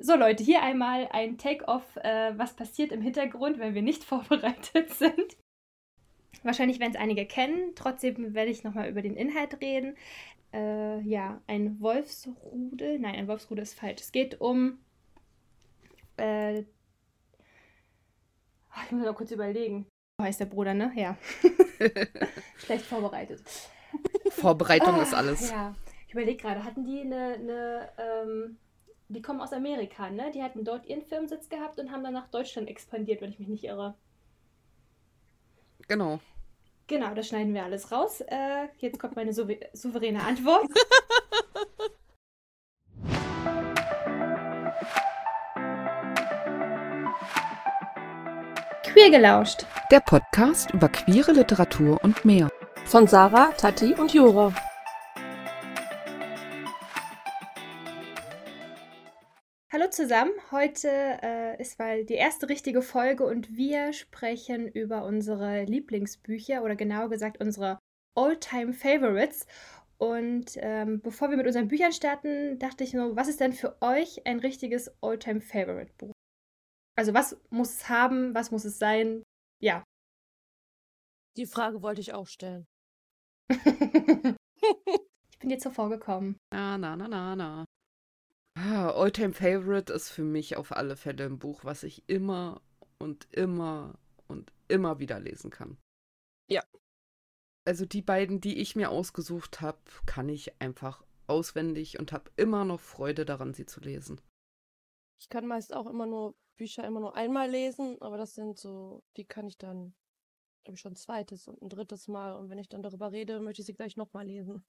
So Leute, hier einmal ein Take-off, äh, was passiert im Hintergrund, wenn wir nicht vorbereitet sind. Wahrscheinlich werden es einige kennen, trotzdem werde ich nochmal über den Inhalt reden. Äh, ja, ein Wolfsrudel, nein, ein Wolfsrudel ist falsch. Es geht um... Äh, ich muss mal kurz überlegen. Oh, heißt der Bruder, ne? Ja. Schlecht vorbereitet. Vorbereitung oh, ist alles. Ja, ich überlege gerade, hatten die eine, eine ähm, die kommen aus Amerika, ne? Die hatten dort ihren Firmensitz gehabt und haben dann nach Deutschland expandiert, wenn ich mich nicht irre. Genau. Genau, das schneiden wir alles raus. Äh, jetzt kommt meine souver souveräne Antwort. Queer gelauscht. Der Podcast über queere Literatur und mehr. Von Sarah, Tati und Jura. Hallo zusammen, heute äh, ist mal die erste richtige Folge und wir sprechen über unsere Lieblingsbücher oder genauer gesagt unsere All-Time Favorites. Und ähm, bevor wir mit unseren Büchern starten, dachte ich nur, was ist denn für euch ein richtiges All-Time Favorite Buch? Also was muss es haben, was muss es sein? Ja. Die Frage wollte ich auch stellen. ich bin dir zuvor gekommen. Na, na, na, na, na. Ah, Alltime Favorite ist für mich auf alle Fälle ein Buch, was ich immer und immer und immer wieder lesen kann. Ja. Also die beiden, die ich mir ausgesucht habe, kann ich einfach auswendig und habe immer noch Freude daran, sie zu lesen. Ich kann meist auch immer nur Bücher immer nur einmal lesen, aber das sind so, die kann ich dann, glaube ich, schon ein zweites und ein drittes Mal. Und wenn ich dann darüber rede, möchte ich sie gleich nochmal lesen.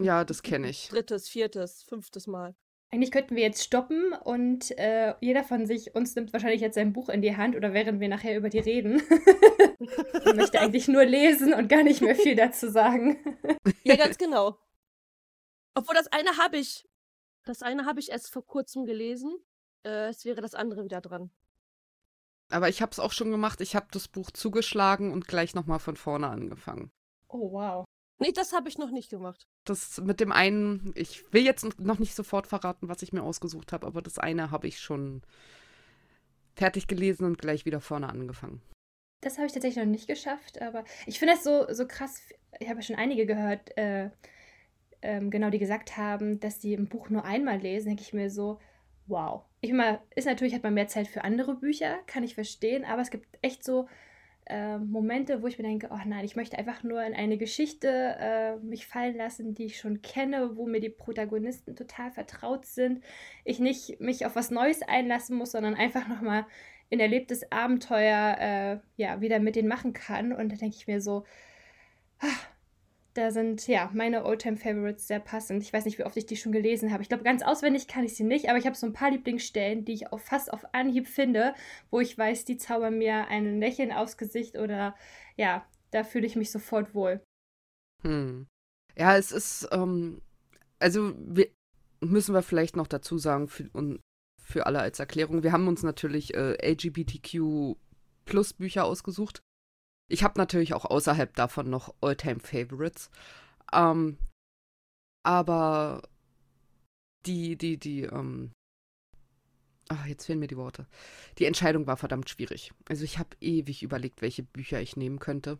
ja, das kenne ich. Drittes, viertes, fünftes Mal. Eigentlich könnten wir jetzt stoppen und äh, jeder von sich, uns nimmt wahrscheinlich jetzt sein Buch in die Hand oder während wir nachher über die reden. ich möchte eigentlich nur lesen und gar nicht mehr viel dazu sagen. ja, ganz genau. Obwohl das eine habe ich. Das eine habe ich erst vor kurzem gelesen. Äh, es wäre das andere wieder dran. Aber ich habe es auch schon gemacht. Ich habe das Buch zugeschlagen und gleich nochmal von vorne angefangen. Oh, wow. Nee, das habe ich noch nicht gemacht. Das mit dem einen, ich will jetzt noch nicht sofort verraten, was ich mir ausgesucht habe, aber das eine habe ich schon fertig gelesen und gleich wieder vorne angefangen. Das habe ich tatsächlich noch nicht geschafft, aber ich finde es so, so krass. Ich habe ja schon einige gehört, äh, ähm, genau, die gesagt haben, dass sie ein Buch nur einmal lesen. Denke ich mir so, wow. Ich meine, ist natürlich, hat man mehr Zeit für andere Bücher, kann ich verstehen, aber es gibt echt so äh, Momente, wo ich mir denke, oh nein, ich möchte einfach nur in eine Geschichte äh, mich fallen lassen, die ich schon kenne, wo mir die Protagonisten total vertraut sind. Ich nicht mich auf was Neues einlassen muss, sondern einfach nochmal ein erlebtes Abenteuer äh, ja, wieder mit denen machen kann. Und da denke ich mir so, ach, da sind ja meine Oldtime Favorites sehr passend. Ich weiß nicht, wie oft ich die schon gelesen habe. Ich glaube, ganz auswendig kann ich sie nicht, aber ich habe so ein paar Lieblingsstellen, die ich auch fast auf Anhieb finde, wo ich weiß, die zaubern mir ein Lächeln aufs Gesicht oder ja, da fühle ich mich sofort wohl. Hm. Ja, es ist, ähm, also wir, müssen wir vielleicht noch dazu sagen, für, und für alle als Erklärung, wir haben uns natürlich äh, LGBTQ Plus Bücher ausgesucht. Ich habe natürlich auch außerhalb davon noch Alltime favorites Ähm, aber die, die, die, ähm, ach, jetzt fehlen mir die Worte. Die Entscheidung war verdammt schwierig. Also ich habe ewig überlegt, welche Bücher ich nehmen könnte.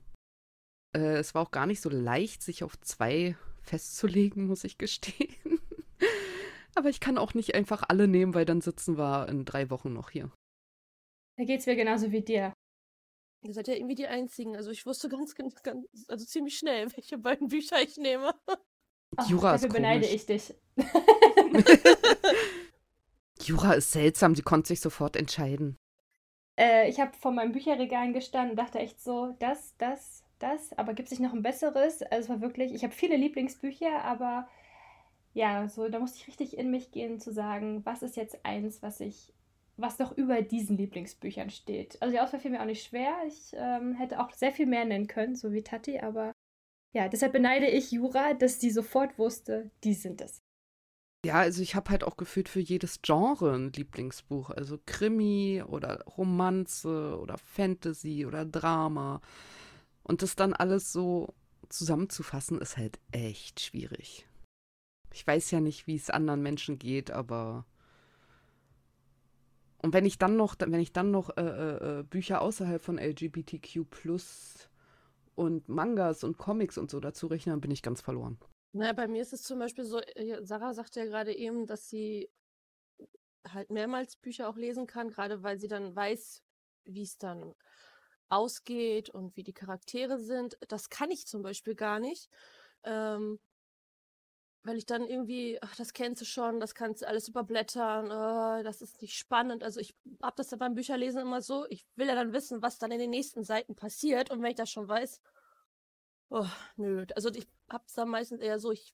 Äh, es war auch gar nicht so leicht, sich auf zwei festzulegen, muss ich gestehen. aber ich kann auch nicht einfach alle nehmen, weil dann sitzen wir in drei Wochen noch hier. Da geht's mir genauso wie dir. Ihr seid ja irgendwie die Einzigen. Also ich wusste ganz, ganz, ganz also ziemlich schnell, welche beiden Bücher ich nehme. Ach, Jura ist komisch. beneide ich dich. Jura ist seltsam, sie konnte sich sofort entscheiden. Äh, ich habe vor meinem Bücherregal gestanden und dachte echt so, das, das, das, aber gibt es nicht noch ein besseres? Also es war wirklich, ich habe viele Lieblingsbücher, aber ja, so, da musste ich richtig in mich gehen zu sagen, was ist jetzt eins, was ich was doch über diesen Lieblingsbüchern steht. Also die Auswahl fiel mir auch nicht schwer. Ich ähm, hätte auch sehr viel mehr nennen können, so wie Tati, aber ja, deshalb beneide ich Jura, dass sie sofort wusste, die sind es. Ja, also ich habe halt auch gefühlt für jedes Genre ein Lieblingsbuch. Also Krimi oder Romanze oder Fantasy oder Drama. Und das dann alles so zusammenzufassen, ist halt echt schwierig. Ich weiß ja nicht, wie es anderen Menschen geht, aber Und wenn ich dann noch, wenn ich dann noch äh, äh, äh Bücher außerhalb von LGBTQ und Mangas und Comics und so dazu rechne, dann bin ich ganz verloren. Na, bei mir ist es zum Beispiel so, äh, Sarah sagte ja gerade eben, dass sie halt mehrmals Bücher auch lesen kann, gerade weil sie dann weiß, wie es dann ausgeht und wie die Charaktere sind. Das kann ich zum Beispiel gar nicht. Ähm, weil ich dann irgendwie, ach, das kennst du schon, das kannst du alles überblättern, oh, das ist nicht spannend. Also ich habe das ja beim Bücherlesen immer so, ich will ja dann wissen, was dann in den nächsten Seiten passiert. Und wenn ich das schon weiß, oh, nö. Also ich hab's dann meistens eher so, ich,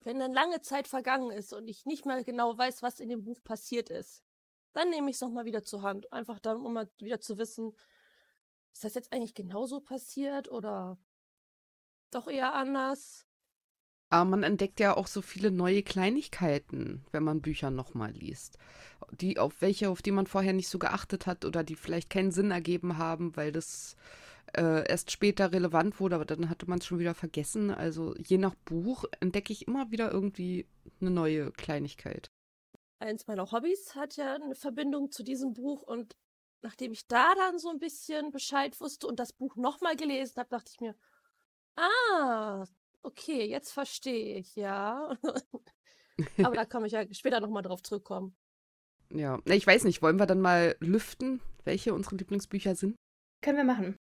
wenn dann lange Zeit vergangen ist und ich nicht mehr genau weiß, was in dem Buch passiert ist, dann nehme ich es nochmal wieder zur Hand. Einfach dann, um mal wieder zu wissen, ist das jetzt eigentlich genauso passiert oder doch eher anders? Aber man entdeckt ja auch so viele neue Kleinigkeiten, wenn man Bücher nochmal liest. Die, auf welche, auf die man vorher nicht so geachtet hat oder die vielleicht keinen Sinn ergeben haben, weil das äh, erst später relevant wurde, aber dann hatte man es schon wieder vergessen. Also je nach Buch entdecke ich immer wieder irgendwie eine neue Kleinigkeit. Eins meiner Hobbys hat ja eine Verbindung zu diesem Buch und nachdem ich da dann so ein bisschen Bescheid wusste und das Buch nochmal gelesen habe, dachte ich mir, ah, okay, jetzt verstehe ich, ja. Aber da kann ich ja später nochmal drauf zurückkommen. Ja, ich weiß nicht, wollen wir dann mal lüften, welche unsere Lieblingsbücher sind? Können wir machen.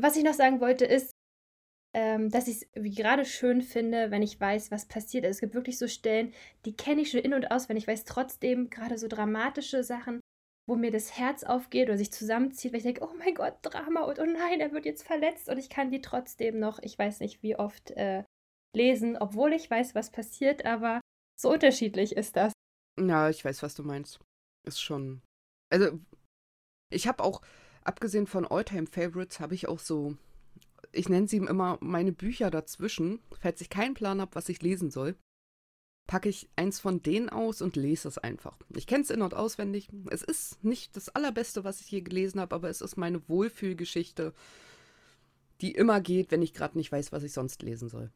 Was ich noch sagen wollte, ist, ähm, dass ich es gerade schön finde, wenn ich weiß, was passiert. Also es gibt wirklich so Stellen, die kenne ich schon in- und aus, wenn ich weiß trotzdem gerade so dramatische Sachen, wo mir das Herz aufgeht oder sich zusammenzieht, weil ich denke, oh mein Gott, Drama und oh nein, er wird jetzt verletzt und ich kann die trotzdem noch, ich weiß nicht wie oft, äh, lesen, obwohl ich weiß, was passiert, aber so unterschiedlich ist das. Ja, ich weiß, was du meinst. Ist schon. Also, ich habe auch, abgesehen von Alltime Favorites, habe ich auch so, ich nenne sie immer meine Bücher dazwischen, falls ich keinen Plan habe, was ich lesen soll packe ich eins von denen aus und lese es einfach. Ich kenne es in- und auswendig. Es ist nicht das Allerbeste, was ich je gelesen habe, aber es ist meine Wohlfühlgeschichte, die immer geht, wenn ich gerade nicht weiß, was ich sonst lesen soll.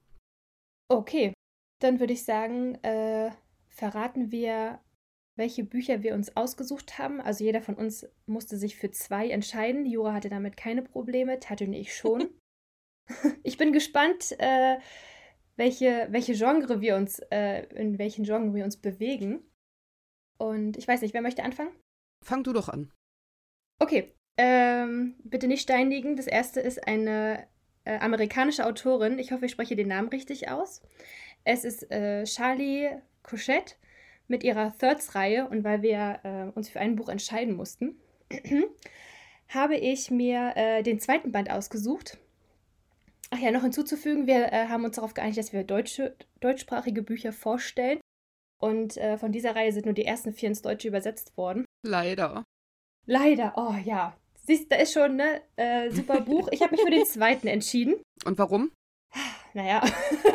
Okay, dann würde ich sagen, äh, verraten wir, welche Bücher wir uns ausgesucht haben. Also jeder von uns musste sich für zwei entscheiden. Jura hatte damit keine Probleme, Tate und ich schon. ich bin gespannt, äh, welche, welche Genre wir uns, äh, in welchen Genre wir uns bewegen. Und ich weiß nicht, wer möchte anfangen? Fang du doch an. Okay, ähm, bitte nicht steinigen. Das erste ist eine äh, amerikanische Autorin. Ich hoffe, ich spreche den Namen richtig aus. Es ist äh, Charlie Couchette mit ihrer Thirds-Reihe. Und weil wir äh, uns für ein Buch entscheiden mussten, habe ich mir äh, den zweiten Band ausgesucht. Ach ja, noch hinzuzufügen, wir äh, haben uns darauf geeinigt, dass wir deutsche, deutschsprachige Bücher vorstellen. Und äh, von dieser Reihe sind nur die ersten vier ins Deutsche übersetzt worden. Leider. Leider, oh ja. Siehst, da ist schon ne äh, super Buch. Ich habe mich für den zweiten entschieden. Und warum? Naja.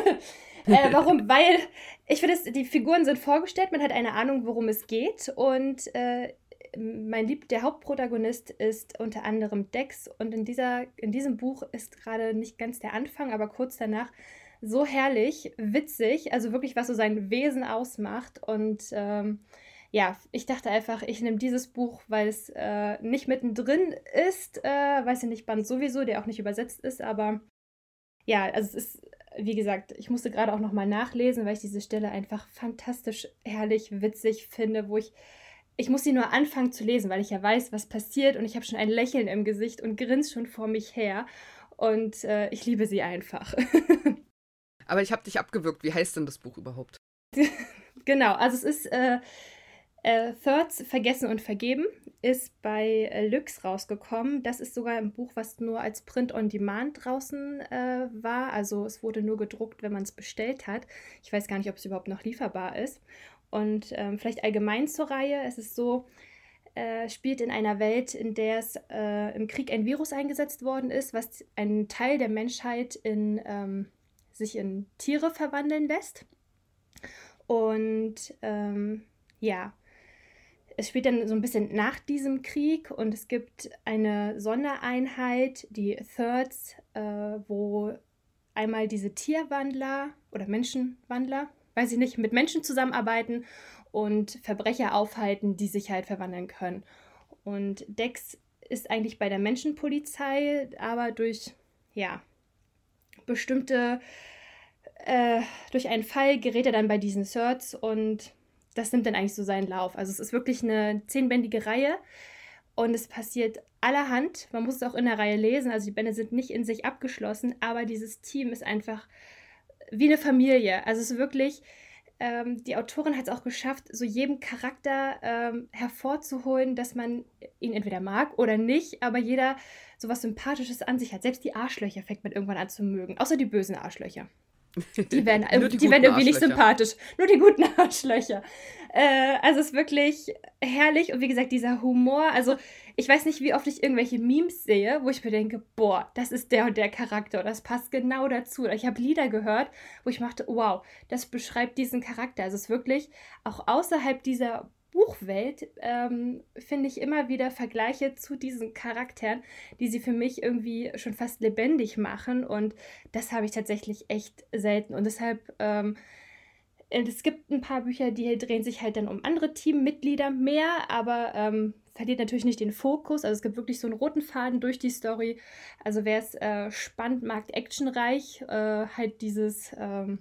äh, warum? Weil ich finde, die Figuren sind vorgestellt, man hat eine Ahnung, worum es geht. Und äh, mein Lieb, der Hauptprotagonist ist unter anderem Dex und in, dieser, in diesem Buch ist gerade nicht ganz der Anfang, aber kurz danach so herrlich, witzig, also wirklich, was so sein Wesen ausmacht. Und ähm, ja, ich dachte einfach, ich nehme dieses Buch, weil es äh, nicht mittendrin ist, äh, weiß ich nicht, Band sowieso, der auch nicht übersetzt ist, aber ja, also es ist, wie gesagt, ich musste gerade auch nochmal nachlesen, weil ich diese Stelle einfach fantastisch herrlich, witzig finde, wo ich ich muss sie nur anfangen zu lesen, weil ich ja weiß, was passiert und ich habe schon ein Lächeln im Gesicht und grinse schon vor mich her. Und äh, ich liebe sie einfach. Aber ich habe dich abgewürgt. Wie heißt denn das Buch überhaupt? genau, also es ist äh, äh, Thirds Vergessen und Vergeben, ist bei äh, Lux rausgekommen. Das ist sogar ein Buch, was nur als Print on Demand draußen äh, war. Also es wurde nur gedruckt, wenn man es bestellt hat. Ich weiß gar nicht, ob es überhaupt noch lieferbar ist. Und ähm, vielleicht allgemein zur Reihe. Es ist so, äh, spielt in einer Welt, in der es äh, im Krieg ein Virus eingesetzt worden ist, was einen Teil der Menschheit in, ähm, sich in Tiere verwandeln lässt. Und ähm, ja, es spielt dann so ein bisschen nach diesem Krieg und es gibt eine Sondereinheit, die Thirds, äh, wo einmal diese Tierwandler oder Menschenwandler, weiß ich nicht, mit Menschen zusammenarbeiten und Verbrecher aufhalten, die sich halt verwandeln können. Und Dex ist eigentlich bei der Menschenpolizei, aber durch, ja, bestimmte, äh, durch einen Fall gerät er dann bei diesen Certs und das nimmt dann eigentlich so seinen Lauf. Also es ist wirklich eine zehnbändige Reihe und es passiert allerhand. Man muss es auch in der Reihe lesen, also die Bände sind nicht in sich abgeschlossen, aber dieses Team ist einfach wie eine Familie. Also es ist wirklich, ähm, die Autorin hat es auch geschafft, so jedem Charakter ähm, hervorzuholen, dass man ihn entweder mag oder nicht, aber jeder so was Sympathisches an sich hat. Selbst die Arschlöcher fängt man irgendwann an zu mögen, außer die bösen Arschlöcher. Die werden, die, die werden irgendwie nicht sympathisch. Nur die guten Arschlöcher. Äh, also es ist wirklich herrlich und wie gesagt, dieser Humor. Also ich weiß nicht, wie oft ich irgendwelche Memes sehe, wo ich mir denke, boah, das ist der und der Charakter das passt genau dazu. Oder ich habe Lieder gehört, wo ich machte, wow, das beschreibt diesen Charakter. Also es ist wirklich auch außerhalb dieser Buchwelt ähm, finde ich immer wieder Vergleiche zu diesen Charakteren, die sie für mich irgendwie schon fast lebendig machen. Und das habe ich tatsächlich echt selten. Und deshalb, ähm, es gibt ein paar Bücher, die drehen sich halt dann um andere Teammitglieder mehr, aber ähm, verliert natürlich nicht den Fokus. Also es gibt wirklich so einen roten Faden durch die Story. Also wer es äh, spannend mag, actionreich, äh, halt dieses ähm,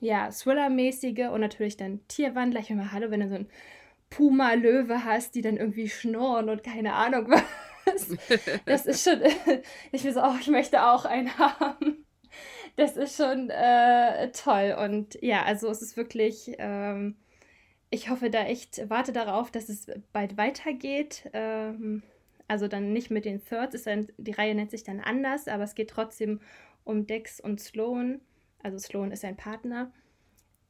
ja, Thriller-mäßige und natürlich dann Tierwandler. Ich meine, hallo, wenn du so ein Puma-Löwe hast, die dann irgendwie schnurren und keine Ahnung was. Das ist schon, ich will so, oh, ich möchte auch einen haben. Das ist schon äh, toll. Und ja, also es ist wirklich, ähm, ich hoffe da echt, warte darauf, dass es bald weitergeht. Ähm, also dann nicht mit den Thirds, ist dann, die Reihe nennt sich dann anders, aber es geht trotzdem um Dex und Sloan. Also Sloan ist sein Partner.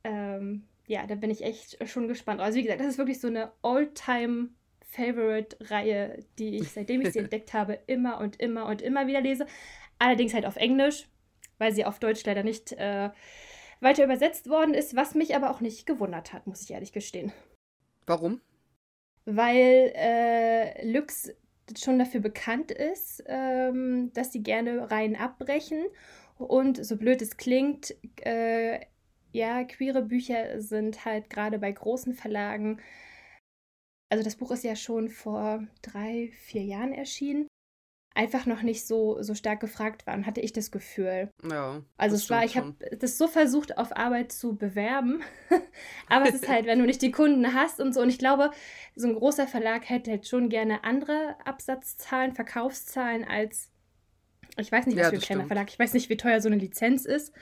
Ähm, ja, da bin ich echt schon gespannt. Also wie gesagt, das ist wirklich so eine All-Time-Favorite-Reihe, die ich, seitdem ich sie entdeckt habe, immer und immer und immer wieder lese. Allerdings halt auf Englisch, weil sie auf Deutsch leider nicht äh, weiter übersetzt worden ist, was mich aber auch nicht gewundert hat, muss ich ehrlich gestehen. Warum? Weil äh, Lux schon dafür bekannt ist, ähm, dass sie gerne Reihen abbrechen. Und so blöd es klingt, äh, ja, queere Bücher sind halt gerade bei großen Verlagen. Also das Buch ist ja schon vor drei, vier Jahren erschienen. Einfach noch nicht so, so stark gefragt waren, hatte ich das Gefühl. Ja. Also es war, ich habe das so versucht, auf Arbeit zu bewerben. Aber es ist halt, wenn du nicht die Kunden hast und so. Und ich glaube, so ein großer Verlag hätte halt schon gerne andere Absatzzahlen, Verkaufszahlen als, ich weiß nicht, was ja, für ein kleiner Verlag, ich weiß nicht, wie teuer so eine Lizenz ist.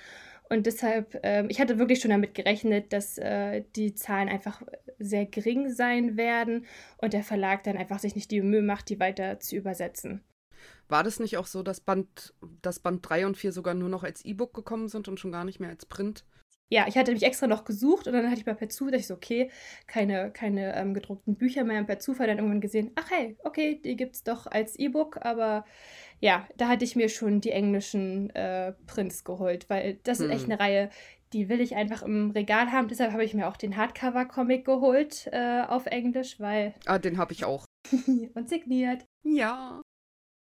Und deshalb, äh, ich hatte wirklich schon damit gerechnet, dass äh, die Zahlen einfach sehr gering sein werden und der Verlag dann einfach sich nicht die Mühe macht, die weiter zu übersetzen. War das nicht auch so, dass Band, dass Band 3 und 4 sogar nur noch als E-Book gekommen sind und schon gar nicht mehr als Print? Ja, ich hatte mich extra noch gesucht und dann hatte ich mal per Zufall, ich so, okay, keine, keine ähm, gedruckten Bücher mehr und per Zufall dann irgendwann gesehen, ach hey, okay, die gibt es doch als E-Book, aber ja, da hatte ich mir schon die englischen äh, Prints geholt, weil das hm. ist echt hm. eine Reihe, die will ich einfach im Regal haben. Deshalb habe ich mir auch den Hardcover-Comic geholt äh, auf Englisch, weil. Ah, den habe ich auch. und signiert. Ja,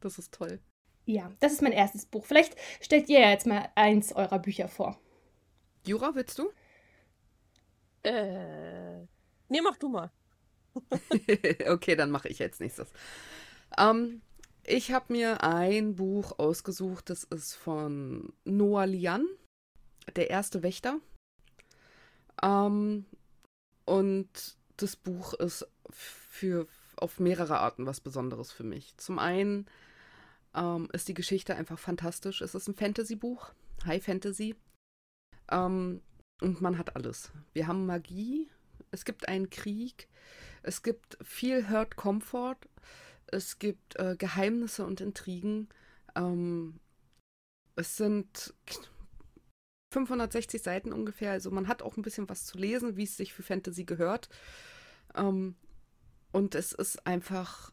das ist toll. Ja, das ist mein erstes Buch. Vielleicht stellt ihr ja jetzt mal eins eurer Bücher vor. Jura, willst du? Äh. Nee, mach du mal. okay, dann mache ich jetzt nächstes. Ähm, ich habe mir ein Buch ausgesucht, das ist von Noah Lian, Der erste Wächter. Ähm, und das Buch ist für auf mehrere Arten was Besonderes für mich. Zum einen ähm, ist die Geschichte einfach fantastisch. Es ist ein Fantasy-Buch, High Fantasy. Ähm, und man hat alles. Wir haben Magie, es gibt einen Krieg, es gibt viel Hurt Comfort, es gibt äh, Geheimnisse und Intrigen. Ähm, es sind 560 Seiten ungefähr, also man hat auch ein bisschen was zu lesen, wie es sich für Fantasy gehört. Ähm, und es ist einfach,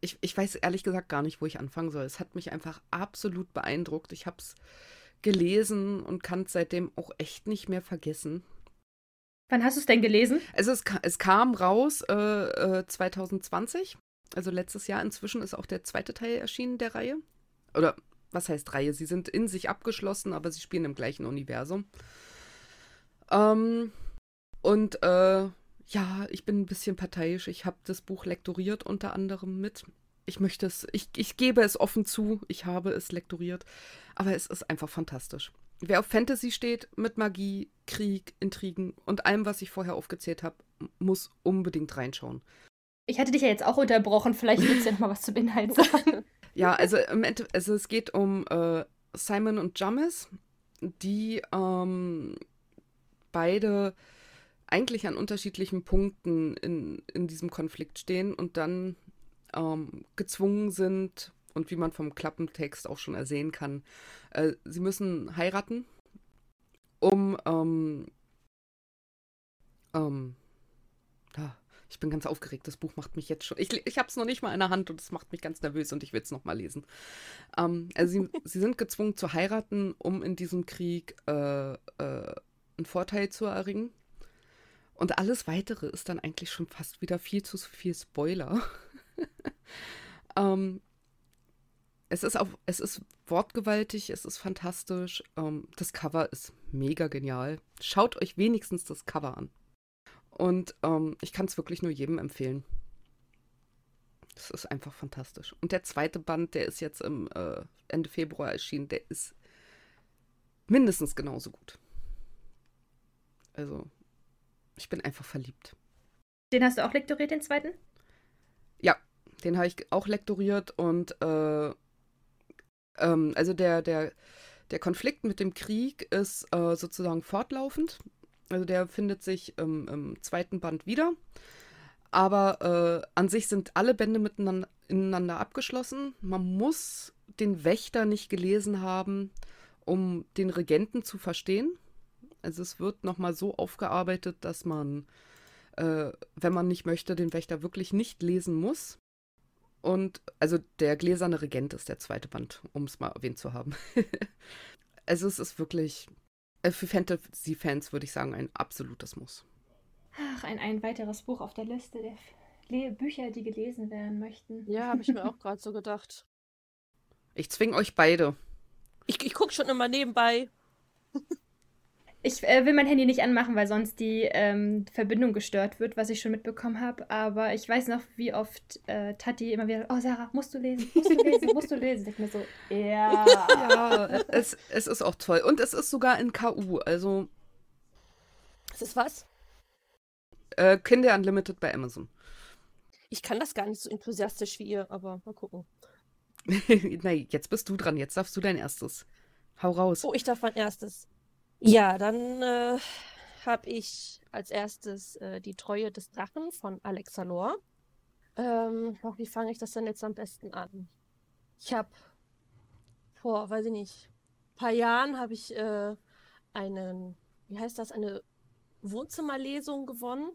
ich, ich weiß ehrlich gesagt gar nicht, wo ich anfangen soll. Es hat mich einfach absolut beeindruckt. Ich habe es gelesen und kann es seitdem auch echt nicht mehr vergessen. Wann hast du es denn gelesen? Also es, es kam raus äh, äh, 2020 also letztes Jahr inzwischen ist auch der zweite Teil erschienen der Reihe. Oder was heißt Reihe? Sie sind in sich abgeschlossen, aber sie spielen im gleichen Universum. Ähm, und äh, ja, ich bin ein bisschen parteiisch. Ich habe das Buch lektoriert unter anderem mit. Ich möchte es, ich, ich gebe es offen zu, ich habe es lektoriert, aber es ist einfach fantastisch. Wer auf Fantasy steht, mit Magie, Krieg, Intrigen und allem, was ich vorher aufgezählt habe, muss unbedingt reinschauen. Ich hatte dich ja jetzt auch unterbrochen, vielleicht willst du ja noch mal was zum Inhalt sagen. ja, also also es geht um äh, Simon und Jamis, die ähm, beide eigentlich an unterschiedlichen Punkten in, in diesem Konflikt stehen und dann ähm, gezwungen sind, und wie man vom Klappentext auch schon ersehen kann, äh, sie müssen heiraten, um ähm, ähm, ah, ich bin ganz aufgeregt. Das Buch macht mich jetzt schon. Ich, ich habe es noch nicht mal in der Hand und es macht mich ganz nervös und ich will es noch mal lesen. Ähm, also sie, sie, sind gezwungen zu heiraten, um in diesem Krieg äh, äh, einen Vorteil zu erringen. Und alles weitere ist dann eigentlich schon fast wieder viel zu viel Spoiler. ähm, es ist auch, es ist wortgewaltig, es ist fantastisch. Ähm, das Cover ist mega genial. Schaut euch wenigstens das Cover an. Und ähm, ich kann es wirklich nur jedem empfehlen. Es ist einfach fantastisch. Und der zweite Band, der ist jetzt im äh, Ende Februar erschienen, der ist mindestens genauso gut. Also, ich bin einfach verliebt. Den hast du auch lektoriert, den zweiten? Ja, den habe ich auch lektoriert und äh, ähm, also der, der, der Konflikt mit dem Krieg ist äh, sozusagen fortlaufend. Also der findet sich im, im zweiten Band wieder. Aber äh, an sich sind alle Bände miteinander ineinander abgeschlossen. Man muss den Wächter nicht gelesen haben, um den Regenten zu verstehen. Also es wird nochmal so aufgearbeitet, dass man, äh, wenn man nicht möchte, den Wächter wirklich nicht lesen muss. Und also der gläserne Regent ist der zweite Band, um es mal erwähnt zu haben. also es ist wirklich, äh, für Fantasy-Fans würde ich sagen, ein absolutes Muss. Ach, ein, ein weiteres Buch auf der Liste der Le Bücher, die gelesen werden möchten. Ja, habe ich mir auch gerade so gedacht. Ich zwing euch beide. Ich, ich gucke schon immer nebenbei. Ich äh, will mein Handy nicht anmachen, weil sonst die ähm, Verbindung gestört wird, was ich schon mitbekommen habe. Aber ich weiß noch, wie oft äh, Tati immer wieder, oh Sarah, musst du lesen, musst du lesen, musst du lesen. Ich mir so, ja. Ja, es, es ist auch toll. Und es ist sogar in KU, also. Es ist was? Äh, Kinder Unlimited bei Amazon. Ich kann das gar nicht so enthusiastisch wie ihr, aber mal gucken. Nein, jetzt bist du dran. Jetzt darfst du dein erstes. Hau raus. Oh, ich darf mein erstes. Ja, dann äh, habe ich als erstes äh, die Treue des Drachen von Alexa Lohr. Ähm, wie fange ich das denn jetzt am besten an? Ich habe vor, weiß ich nicht, paar Jahren habe ich äh, einen, wie heißt das, eine Wohnzimmerlesung gewonnen,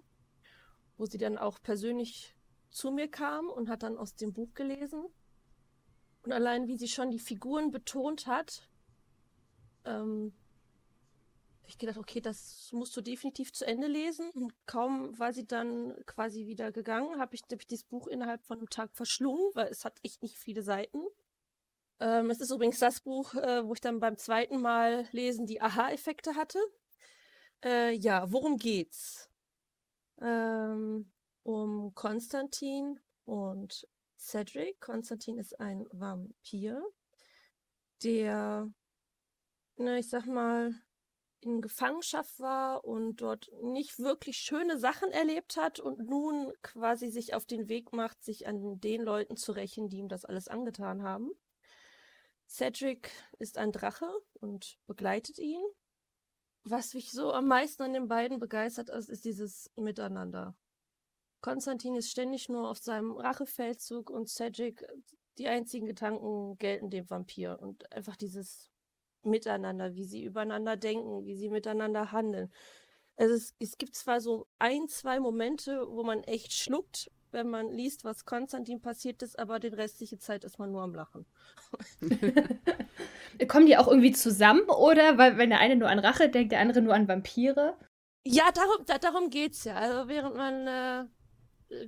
wo sie dann auch persönlich zu mir kam und hat dann aus dem Buch gelesen. Und allein wie sie schon die Figuren betont hat, ähm, ich gedacht, okay, das musst du definitiv zu Ende lesen. Und kaum war sie dann quasi wieder gegangen, habe ich, hab ich dieses Buch innerhalb von einem Tag verschlungen, weil es hat echt nicht viele Seiten. Ähm, es ist übrigens das Buch, äh, wo ich dann beim zweiten Mal lesen die Aha-Effekte hatte. Äh, ja, worum geht's? Ähm, um Konstantin und Cedric. Konstantin ist ein Vampir, der, na, ich sag mal, in Gefangenschaft war und dort nicht wirklich schöne Sachen erlebt hat und nun quasi sich auf den Weg macht, sich an den Leuten zu rächen, die ihm das alles angetan haben. Cedric ist ein Drache und begleitet ihn. Was mich so am meisten an den beiden begeistert ist, ist dieses Miteinander. Konstantin ist ständig nur auf seinem Rachefeldzug und Cedric, die einzigen Gedanken gelten dem Vampir und einfach dieses miteinander, wie sie übereinander denken, wie sie miteinander handeln. Also es, es gibt zwar so ein, zwei Momente, wo man echt schluckt, wenn man liest, was Konstantin passiert ist, aber die restliche Zeit ist man nur am Lachen. Kommen die auch irgendwie zusammen oder weil wenn der eine nur an Rache denkt, der andere nur an Vampire? Ja, darum, da, darum geht's ja. Also während man, äh,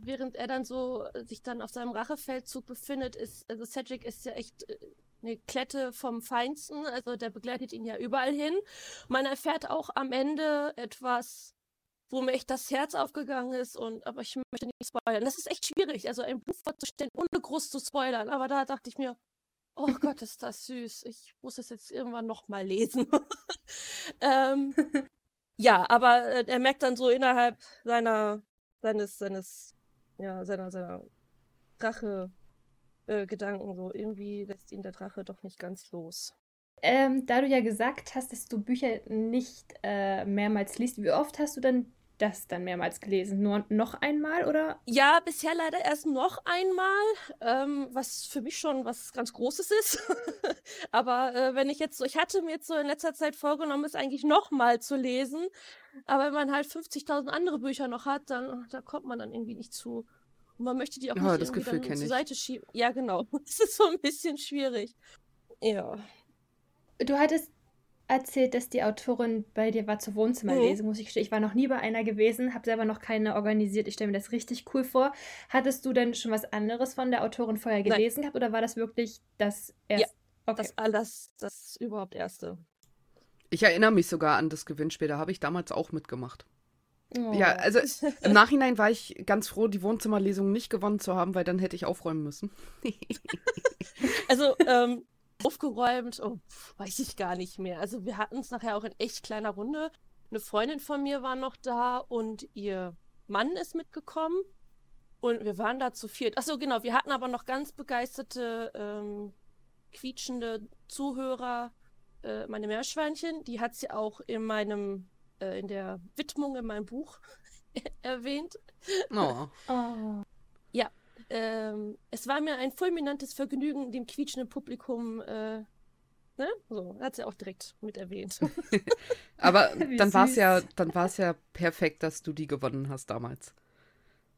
während er dann so sich dann auf seinem Rachefeldzug befindet, ist, also Cedric ist ja echt äh, eine Klette vom Feinsten, also der begleitet ihn ja überall hin. Man erfährt auch am Ende etwas wo mir echt das Herz aufgegangen ist und aber ich möchte nicht spoilern. Das ist echt schwierig, also ein Buch vorzustellen, ohne groß zu spoilern. Aber da dachte ich mir, oh Gott, ist das süß. Ich muss es jetzt irgendwann nochmal lesen. ähm, ja, aber äh, er merkt dann so innerhalb seiner, seines, seines, ja, seiner, seiner Drache äh, Gedanken so, irgendwie lässt ihn der Drache doch nicht ganz los. Ähm, da du ja gesagt hast, dass du Bücher nicht äh, mehrmals liest, wie oft hast du dann das dann mehrmals gelesen? Nur noch einmal oder? Ja, bisher leider erst noch einmal, ähm, was für mich schon was ganz Großes ist. aber äh, wenn ich jetzt so, ich hatte mir jetzt so in letzter Zeit vorgenommen, es eigentlich nochmal zu lesen. Aber wenn man halt 50.000 andere Bücher noch hat, dann da kommt man dann irgendwie nicht zu. Und man möchte die auch Ja, nicht das Gefühl zur ich. Seite schieben. Ja, genau. Das ist so ein bisschen schwierig. Ja. Du hattest erzählt, dass die Autorin bei dir war zur Mhm. Wohnzimmerlesung, muss ich gestehen. Ich war noch nie bei einer gewesen, habe selber noch keine organisiert. Ich stelle mir das richtig cool vor. Hattest du denn schon was anderes von der Autorin vorher Nein. gelesen gehabt oder war das wirklich das erste? okay. Das alles, das überhaupt Erste. Ich erinnere mich sogar an das Gewinnspiel, da habe ich damals auch mitgemacht. Oh. Ja, also im Nachhinein war ich ganz froh, die Wohnzimmerlesung nicht gewonnen zu haben, weil dann hätte ich aufräumen müssen. Also, ähm, aufgeräumt, oh, weiß ich gar nicht mehr. Also, wir hatten es nachher auch in echt kleiner Runde. Eine Freundin von mir war noch da und ihr Mann ist mitgekommen. Und wir waren da zu viert. Achso, genau, wir hatten aber noch ganz begeisterte, ähm, quietschende Zuhörer, äh, meine Meerschweinchen. Die hat sie auch in meinem, äh, in der Widmung in meinem Buch erwähnt. Oh. Oh. Ähm, es war mir ein fulminantes Vergnügen, dem quietschenden Publikum, äh, ne? So, hat sie auch direkt mit erwähnt. Aber dann war es ja, dann war es ja perfekt, dass du die gewonnen hast damals.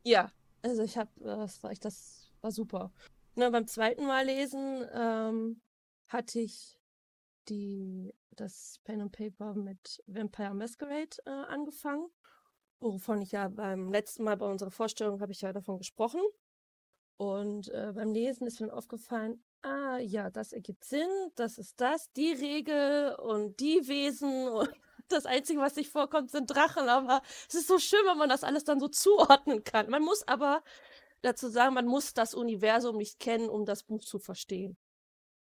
ja, also ich hab, äh, das war echt, das war super. Ne, beim zweiten Mal lesen ähm, hatte ich die, das Pen and Paper mit Vampire Masquerade äh, angefangen, wovon ich ja beim letzten Mal bei unserer Vorstellung habe ich ja davon gesprochen. Und äh, beim Lesen ist mir aufgefallen, ah ja, das ergibt Sinn, das ist das, die Regel und die Wesen und das Einzige, was nicht vorkommt, sind Drachen, aber es ist so schön, wenn man das alles dann so zuordnen kann. Man muss aber dazu sagen, man muss das Universum nicht kennen, um das Buch zu verstehen.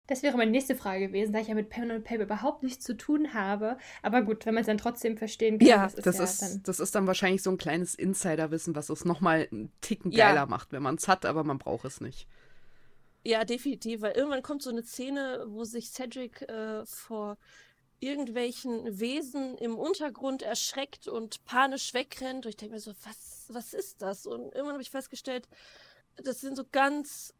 Das wäre meine nächste Frage gewesen, da ich ja mit Pen and Paper überhaupt nichts zu tun habe. Aber gut, wenn man es dann trotzdem verstehen kann, Ja, das ist Das ja ist, dann. das ist dann wahrscheinlich so ein kleines Insiderwissen, was es nochmal einen Ticken Ja. geiler macht, wenn man es hat, aber man braucht es nicht. Ja, definitiv, weil irgendwann kommt so eine Szene, wo sich Cedric äh, vor irgendwelchen Wesen im Untergrund erschreckt und panisch wegrennt. Und ich denke mir so, was, was ist das? Und irgendwann habe ich festgestellt, das sind so ganz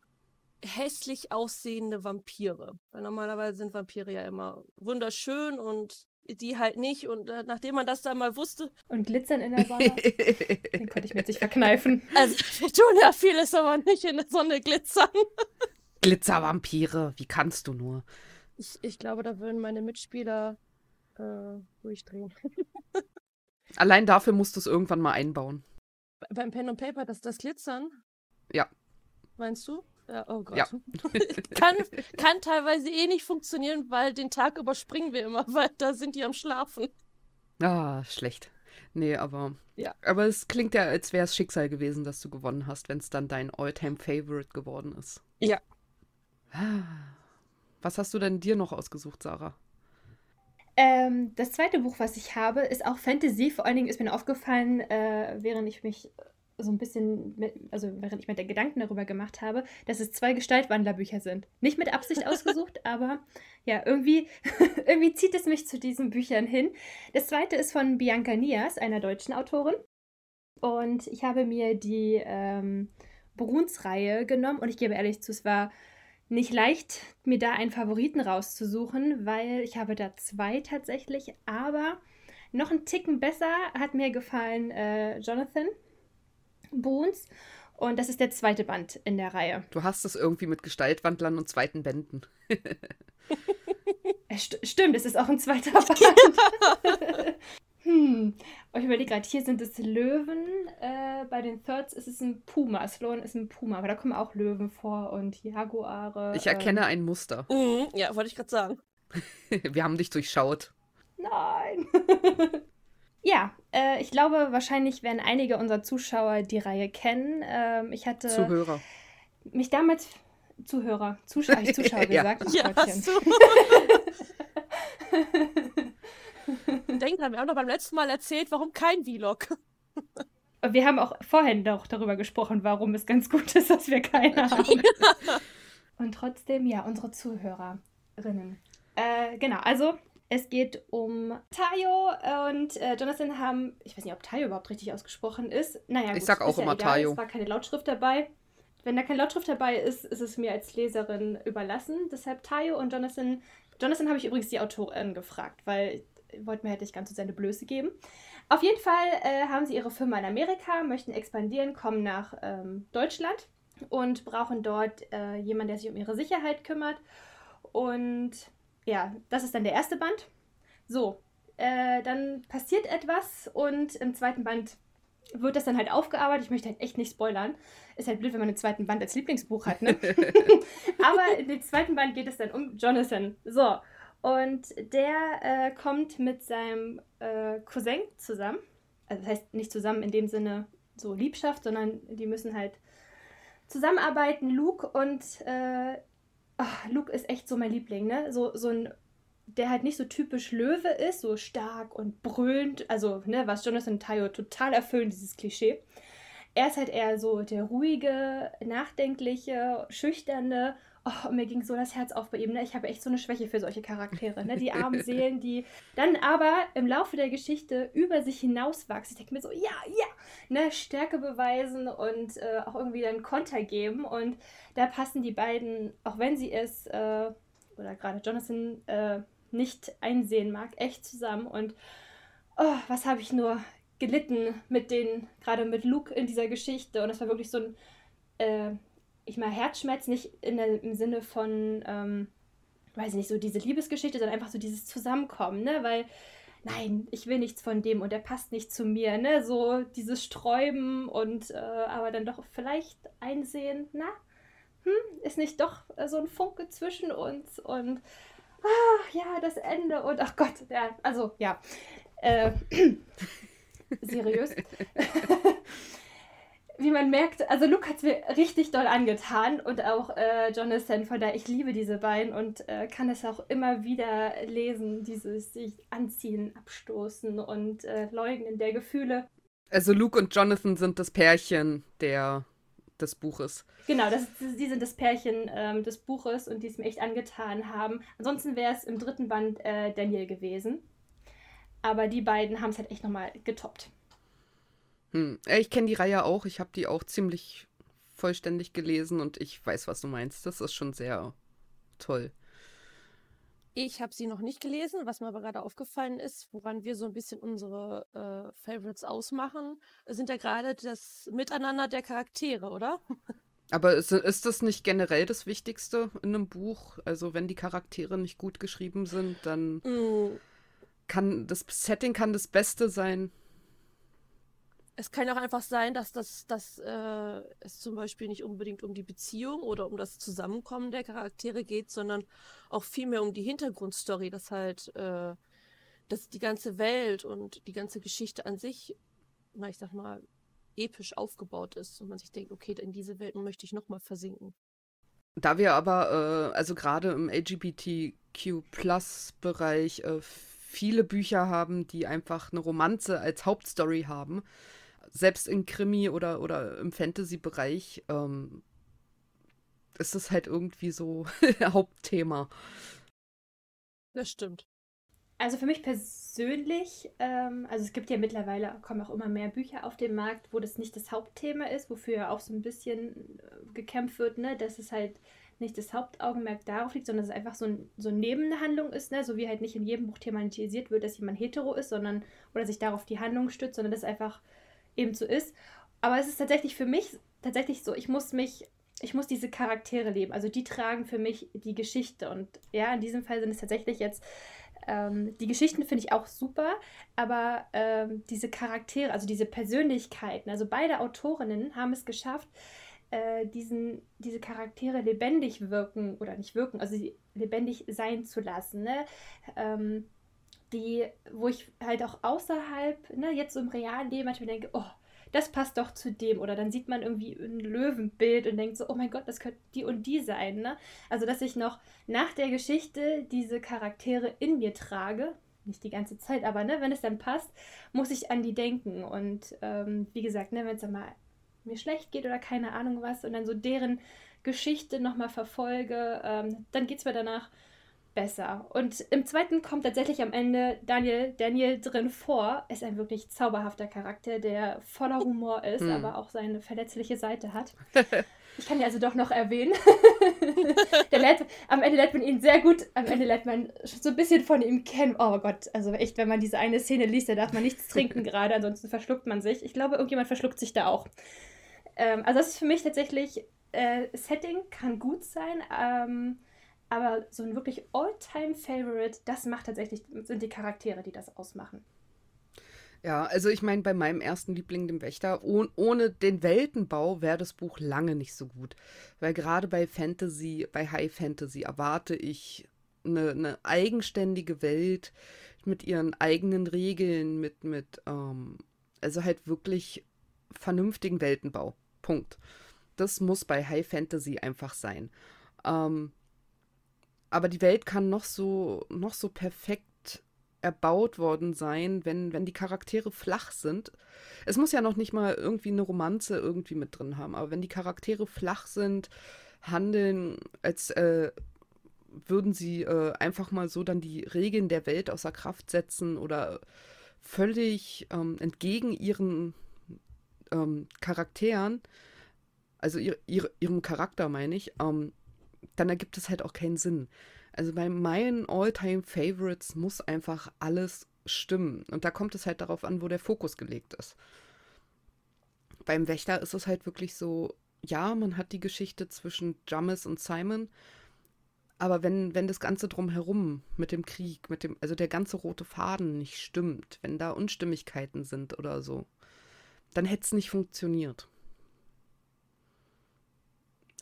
hässlich aussehende Vampire. Weil normalerweise sind Vampire ja immer wunderschön und die halt nicht. Und äh, nachdem man das dann mal wusste, Und glitzern in der Sonne, den konnte ich mir jetzt nicht verkneifen. also wir tun ja vieles, aber nicht in der Sonne glitzern. Glitzervampire, wie kannst du nur? Ich, ich glaube, da würden meine Mitspieler äh, durchdrehen. Allein dafür musst du es irgendwann mal einbauen. Be- Beim Pen und Paper, das, das Glitzern? Ja. Meinst du? Ja, oh Gott. Ja. kann, kann teilweise eh nicht funktionieren, weil den Tag überspringen wir immer, weil da sind die am Schlafen. Ah, schlecht. Nee, aber. Ja. Aber es klingt ja, als wäre es Schicksal gewesen, dass du gewonnen hast, wenn es dann dein All-Time-Favorite geworden ist. Ja. Ah. Was hast du denn dir noch ausgesucht, Sarah? Ähm, das zweite Buch, was ich habe, ist auch Fantasy. Vor allen Dingen ist mir aufgefallen, äh, während ich mich so ein bisschen, mit, also während ich mir Gedanken darüber gemacht habe, dass es zwei Gestaltwandlerbücher sind. Nicht mit Absicht ausgesucht, aber ja, irgendwie, irgendwie zieht es mich zu diesen Büchern hin. Das zweite ist von Bianca Nias, einer deutschen Autorin. Und ich habe mir die ähm, Bruns-Reihe genommen und ich gebe ehrlich zu, es war nicht leicht, mir da einen Favoriten rauszusuchen, weil ich habe da zwei tatsächlich, aber noch einen Ticken besser hat mir gefallen äh, Jonathan Boons und das ist der zweite Band in der Reihe. Du hast es irgendwie mit Gestaltwandlern und zweiten Bänden. Äh, st stimmt, es ist auch ein zweiter Band. hm. Und ich überlege gerade, hier sind es Löwen, äh, bei den Thirds ist es ein Puma. Sloan ist ein Puma, aber da kommen auch Löwen vor und Jaguare. Ich erkenne ähm, ein Muster. Mhm, ja, wollte ich gerade sagen. Wir haben dich durchschaut. Nein. Ja, äh, ich glaube, wahrscheinlich werden einige unserer Zuschauer die Reihe kennen. Ähm, ich hatte Zuhörer. mich damals Zuhörer, Zuschauer, ich Zuschauer Ja. gesagt. Ja. Denk dran, wir haben doch beim letzten Mal erzählt, warum kein Vlog. Wir haben auch vorhin doch darüber gesprochen, warum es ganz gut ist, dass wir keine haben. Und trotzdem, ja, unsere Zuhörerinnen. Äh, genau, also es geht um Tayo und äh, Jonathan haben, ich weiß nicht, ob Tayo überhaupt richtig ausgesprochen ist. Naja, Ich gut, sag auch ist ja immer egal, Tayo. Es war keine Lautschrift dabei. Wenn da keine Lautschrift dabei ist, ist es mir als Leserin überlassen. Deshalb Tayo und Jonathan. Jonathan habe ich übrigens die Autorin gefragt, weil ich wollte mir halt nicht ganz so seine Blöße geben. Auf jeden Fall äh, haben sie ihre Firma in Amerika, möchten expandieren, kommen nach ähm, Deutschland und brauchen dort äh, jemanden, der sich um ihre Sicherheit kümmert. Und ja, das ist dann der erste Band. So, äh, dann passiert etwas und im zweiten Band wird das dann halt aufgearbeitet. Ich möchte halt echt nicht spoilern. Ist halt blöd, wenn man den zweiten Band als Lieblingsbuch hat, ne? Aber in dem zweiten Band geht es dann um Jonathan. So. Und der äh, kommt mit seinem äh, Cousin zusammen. Also das heißt nicht zusammen in dem Sinne so Liebschaft, sondern die müssen halt zusammenarbeiten. Luke und äh, ach, Luke ist echt so mein Liebling, ne? So, so ein, der halt nicht so typisch Löwe ist, so stark und brüllend. Also, ne, was Jonathan Tayo total erfüllen, dieses Klischee. Er ist halt eher so der ruhige, nachdenkliche, schüchterne. Oh, mir ging so das Herz auf bei ihm. Ne? Ich habe echt so eine Schwäche für solche Charaktere. Ne? Die armen Seelen, die dann aber im Laufe der Geschichte über sich hinauswachsen. Ich denke mir so, ja, ja, ne? Stärke beweisen und äh, auch irgendwie dann Konter geben. Und da passen die beiden, auch wenn sie es, äh, oder gerade Jonathan, äh, nicht einsehen mag, echt zusammen. Und oh, was habe ich nur gelitten mit den, gerade mit Luke in dieser Geschichte. Und das war wirklich so ein, äh, ich mal Herzschmerz, nicht in der, im Sinne von, ähm, weiß ich nicht, so diese Liebesgeschichte, sondern einfach so dieses Zusammenkommen, ne? Weil, nein, ich will nichts von dem und der passt nicht zu mir, ne? So dieses Sträuben und äh, aber dann doch vielleicht einsehen, na, hm, ist nicht doch äh, so ein Funke zwischen uns und ah, ja, das Ende und ach Gott, ja, also ja. Äh, seriös. Wie man merkt, also Luke hat es mir richtig doll angetan und auch äh, Jonathan, von daher ich liebe diese beiden und äh, kann es auch immer wieder lesen, dieses sich anziehen, abstoßen und äh, leugnen der Gefühle. Also Luke und Jonathan sind das Pärchen der, des Buches. Genau, das, die sind das Pärchen ähm, des Buches und die es mir echt angetan haben. Ansonsten wäre es im dritten Band äh, Daniel gewesen. Aber die beiden haben es halt echt nochmal getoppt. Hm. Ich kenne die Reihe auch. Ich habe die auch ziemlich vollständig gelesen und ich weiß, was du meinst. Das ist schon sehr toll. Ich habe sie noch nicht gelesen, was mir aber gerade aufgefallen ist, woran wir so ein bisschen unsere äh, Favorites ausmachen, sind ja gerade das Miteinander der Charaktere, oder? Aber ist, ist das nicht generell das Wichtigste in einem Buch? Also wenn die Charaktere nicht gut geschrieben sind, dann Mm, kann das Setting kann das Beste sein. Es kann auch einfach sein, dass das, dass, äh, es zum Beispiel nicht unbedingt um die Beziehung oder um das Zusammenkommen der Charaktere geht, sondern auch vielmehr um die Hintergrundstory, dass halt äh, dass die ganze Welt und die ganze Geschichte an sich, na ich sag mal, episch aufgebaut ist und man sich denkt, okay, in diese Welt möchte ich nochmal versinken. Da wir aber, äh, also gerade im LGBTQ-Plus-Bereich, äh, viele Bücher haben, die einfach eine Romanze als Hauptstory haben, selbst im Krimi oder, oder im Fantasy-Bereich, ähm, ist es halt irgendwie so Hauptthema. Das stimmt. Also für mich persönlich, ähm, also es gibt ja mittlerweile, kommen auch immer mehr Bücher auf den Markt, wo das nicht das Hauptthema ist, wofür ja auch so ein bisschen äh, gekämpft wird, ne, dass es halt nicht das Hauptaugenmerk darauf liegt, sondern dass es einfach so, ein, so neben eine Handlung ist, ne, so wie halt nicht in jedem Buch thematisiert wird, dass jemand hetero ist, sondern oder sich darauf die Handlung stützt, sondern dass einfach eben so ist. Aber es ist tatsächlich für mich tatsächlich so, ich muss mich, ich muss diese Charaktere leben. Also die tragen für mich die Geschichte. Und ja, in diesem Fall sind es tatsächlich jetzt ähm, die Geschichten finde ich auch super, aber ähm, diese Charaktere, also diese Persönlichkeiten, also beide Autorinnen haben es geschafft, äh, diesen, diese Charaktere lebendig wirken oder nicht wirken, also lebendig sein zu lassen. Ne? Ähm, die, wo ich halt auch außerhalb, ne, jetzt so im realen Leben manchmal denke, oh, das passt doch zu dem. Oder dann sieht man irgendwie ein Löwenbild und denkt so, oh mein Gott, das könnte die und die sein. Ne? Also, dass ich noch nach der Geschichte diese Charaktere in mir trage. Nicht die ganze Zeit, aber ne, wenn es dann passt, muss ich an die denken. Und ähm, wie gesagt, ne, wenn es mal mir schlecht geht oder keine Ahnung was und dann so deren Geschichte nochmal verfolge, ähm, dann geht es mir danach besser. Und im zweiten kommt tatsächlich am Ende Daniel, Daniel drin vor. Ist ein wirklich zauberhafter Charakter, der voller Humor ist, hm. aber auch seine verletzliche Seite hat. Ich kann ihn also doch noch erwähnen. lernt, am Ende lernt man ihn sehr gut, am Ende lernt man so ein bisschen von ihm kennen. Oh Gott, also echt, wenn man diese eine Szene liest, da darf man nichts trinken gerade, ansonsten verschluckt man sich. Ich glaube, irgendjemand verschluckt sich da auch. Ähm, also das ist für mich tatsächlich, äh, Setting kann gut sein, ähm, aber so ein wirklich All-Time-Favorite, das macht tatsächlich, sind die Charaktere, die das ausmachen. Ja, also ich meine, bei meinem ersten Liebling, dem Wächter, oh, ohne den Weltenbau wäre das Buch lange nicht so gut. Weil gerade bei Fantasy, bei High Fantasy erwarte ich eine, eine eigenständige Welt mit ihren eigenen Regeln, mit, mit, ähm, also halt wirklich vernünftigen Weltenbau. Punkt. Das muss bei High Fantasy einfach sein. Ähm, aber die Welt kann noch so, noch so perfekt erbaut worden sein, wenn, wenn die Charaktere flach sind. Es muss ja noch nicht mal irgendwie eine Romanze irgendwie mit drin haben, aber wenn die Charaktere flach sind, handeln, als äh, würden sie äh, einfach mal so dann die Regeln der Welt außer Kraft setzen oder völlig ähm, entgegen ihren ähm, Charakteren, also ihr, ihr, ihrem Charakter meine ich, ähm, dann ergibt es halt auch keinen Sinn. Also bei meinen All-Time-Favorites muss einfach alles stimmen. Und da kommt es halt darauf an, wo der Fokus gelegt ist. Beim Wächter ist es halt wirklich so, ja, man hat die Geschichte zwischen Jamis und Simon, aber wenn, wenn das Ganze drumherum mit dem Krieg, mit dem, also der ganze rote Faden nicht stimmt, wenn da Unstimmigkeiten sind oder so, dann hätte es nicht funktioniert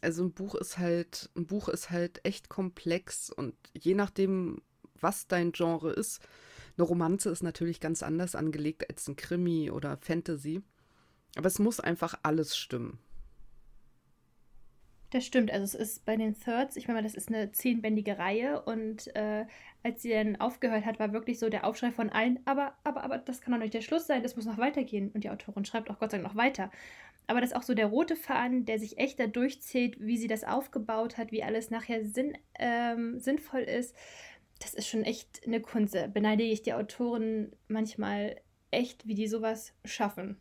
also ein Buch ist halt, ein Buch ist halt echt komplex und je nachdem, was dein Genre ist, eine Romanze ist natürlich ganz anders angelegt als ein Krimi oder Fantasy. Aber es muss einfach alles stimmen. Das stimmt. Also es ist bei den Thirds, ich meine, das ist eine zehnbändige Reihe und äh, als sie dann aufgehört hat, war wirklich so der Aufschrei von allen, aber, aber, aber das kann doch nicht der Schluss sein, das muss noch weitergehen. Und die Autorin schreibt auch Gott sei Dank noch weiter aber das ist auch so der rote Faden, der sich echt da durchzählt, wie sie das aufgebaut hat, wie alles nachher sinn, ähm, sinnvoll ist. Das ist schon echt eine Kunst. Beneide ich die Autoren manchmal echt, wie die sowas schaffen.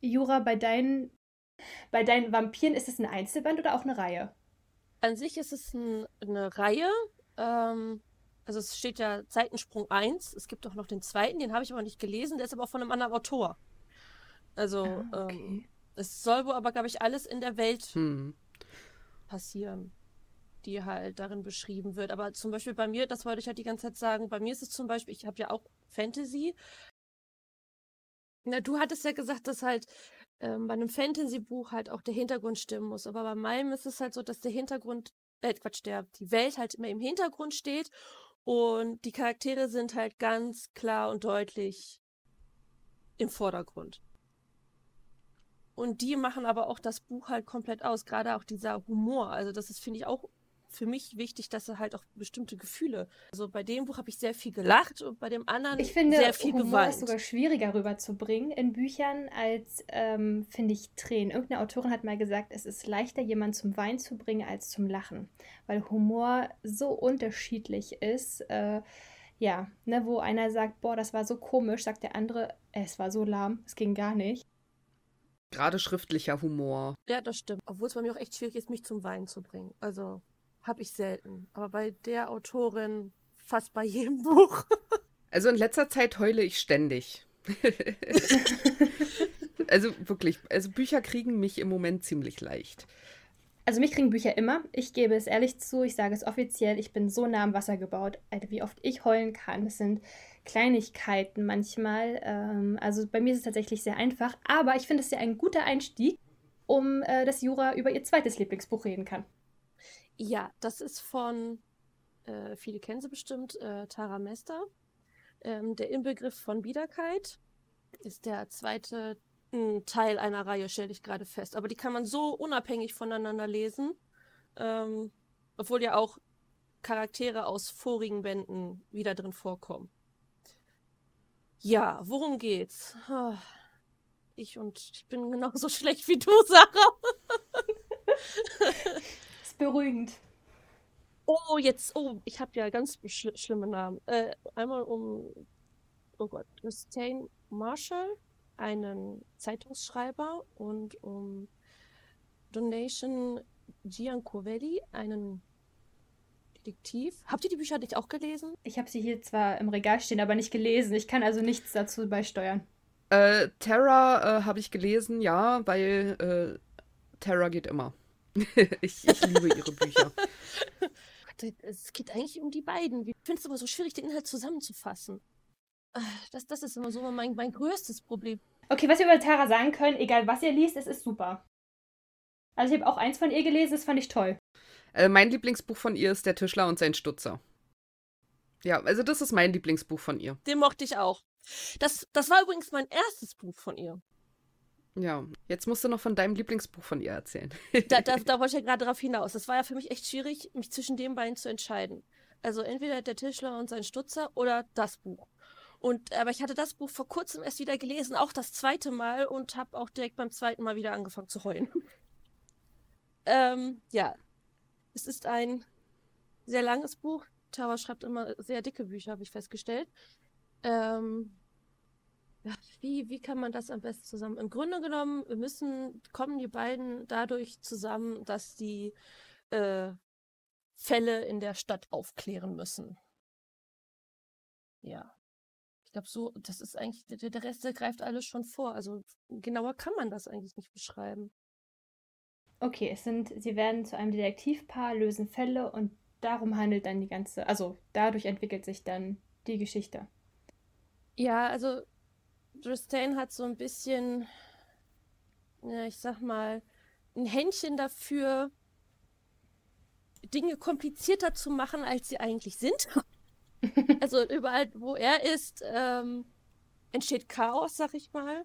Jura, bei deinen, bei deinen Vampiren ist es ein Einzelband oder auch eine Reihe? An sich ist es ein, eine Reihe. Ähm, also es steht ja Zeitensprung 1. Es gibt auch noch den zweiten, den habe ich aber nicht gelesen, der ist aber auch von einem anderen Autor. Also, ah, okay. ähm, es soll wohl aber, glaube ich, alles in der Welt hm. passieren, die halt darin beschrieben wird. Aber zum Beispiel bei mir, das wollte ich halt die ganze Zeit sagen, bei mir ist es zum Beispiel, ich habe ja auch Fantasy. Na, du hattest ja gesagt, dass halt ähm, bei einem Fantasy-Buch halt auch der Hintergrund stimmen muss. Aber bei meinem ist es halt so, dass der Hintergrund, äh, Quatsch, der, die Welt halt immer im Hintergrund steht und die Charaktere sind halt ganz klar und deutlich im Vordergrund. Und die machen aber auch das Buch halt komplett aus, gerade auch dieser Humor. Also das ist, finde ich, auch für mich wichtig, dass er halt auch bestimmte Gefühle. Also bei dem Buch habe ich sehr viel gelacht und bei dem anderen ich finde, sehr viel Humor geweint. ist sogar schwieriger rüberzubringen in Büchern als, ähm, finde ich, Tränen. Irgendeine Autorin hat mal gesagt, es ist leichter, jemanden zum Wein zu bringen als zum Lachen, weil Humor so unterschiedlich ist. Äh, ja, ne, wo einer sagt, boah, das war so komisch, sagt der andere, es war so lahm, es ging gar nicht. Gerade schriftlicher Humor. Ja, das stimmt. Obwohl es bei mir auch echt schwierig ist, mich zum Weinen zu bringen. Also habe ich selten. Aber bei der Autorin fast bei jedem Buch. also in letzter Zeit heule ich ständig. also wirklich, also Bücher kriegen mich im Moment ziemlich leicht. Also mich kriegen Bücher immer. Ich gebe es ehrlich zu, ich sage es offiziell, ich bin so nah am Wasser gebaut, Alter, wie oft ich heulen kann. Das sind Kleinigkeiten manchmal. Ähm, also bei mir ist es tatsächlich sehr einfach, aber ich finde es ja ein guter Einstieg, um äh, dass Jura über ihr zweites Lieblingsbuch reden kann. Ja, das ist von äh, viele kennen sie bestimmt, äh, Tara Mester. Ähm, der Inbegriff von Biederkeit ist der zweite hm, Teil einer Reihe, stelle ich gerade fest. Aber die kann man so unabhängig voneinander lesen. Ähm, obwohl ja auch Charaktere aus vorigen Bänden wieder drin vorkommen. Ja, worum geht's? Ah, ich und ich bin genauso schlecht wie du, Sarah. ist beruhigend. Oh, jetzt, oh, ich habe ja ganz schl schlimme Namen. Äh, einmal um, oh Gott, Christine Marshall, einen Zeitungsschreiber, und um Donation Giancovelli, einen Detektiv. Habt ihr die Bücher nicht auch gelesen? Ich habe sie hier zwar im Regal stehen, aber nicht gelesen. Ich kann also nichts dazu beisteuern. Äh, Terra äh, habe ich gelesen, ja, weil äh, Terra geht immer. ich, ich liebe ihre Bücher. es geht eigentlich um die beiden. Ich finde es aber so schwierig, den Inhalt zusammenzufassen. Ah, das, das ist immer so mein, mein größtes Problem. Okay, was wir über Tara sagen können, egal was ihr liest, es ist super. Also ich habe auch eins von ihr gelesen, das fand ich toll. Äh, mein Lieblingsbuch von ihr ist Der Tischler und sein Stutzer. Ja, also das ist mein Lieblingsbuch von ihr. Den mochte ich auch. Das, das war übrigens mein erstes Buch von ihr. Ja, jetzt musst du noch von deinem Lieblingsbuch von ihr erzählen. da, da, da wollte ich ja gerade darauf hinaus. Das war ja für mich echt schwierig, mich zwischen den beiden zu entscheiden. Also entweder der Tischler und sein Stutzer oder das Buch. Und aber ich hatte das Buch vor kurzem erst wieder gelesen, auch das zweite Mal und habe auch direkt beim zweiten Mal wieder angefangen zu heulen. ähm, ja, es ist ein sehr langes Buch. Tara schreibt immer sehr dicke Bücher, habe ich festgestellt. Ähm, wie, wie kann man das am besten zusammen? Im Grunde genommen müssen, kommen die beiden dadurch zusammen, dass die äh, Fälle in der Stadt aufklären müssen. Ja. Ich glaube, so, das ist eigentlich, der, der Rest, greift alles schon vor. Also genauer kann man das eigentlich nicht beschreiben. Okay, es sind, sie werden zu einem Detektivpaar, lösen Fälle und darum handelt dann die ganze, also dadurch entwickelt sich dann die Geschichte. Ja, also Justine hat so ein bisschen, ja, ich sag mal, ein Händchen dafür, Dinge komplizierter zu machen, als sie eigentlich sind. also überall, wo er ist, ähm, entsteht Chaos, sag ich mal.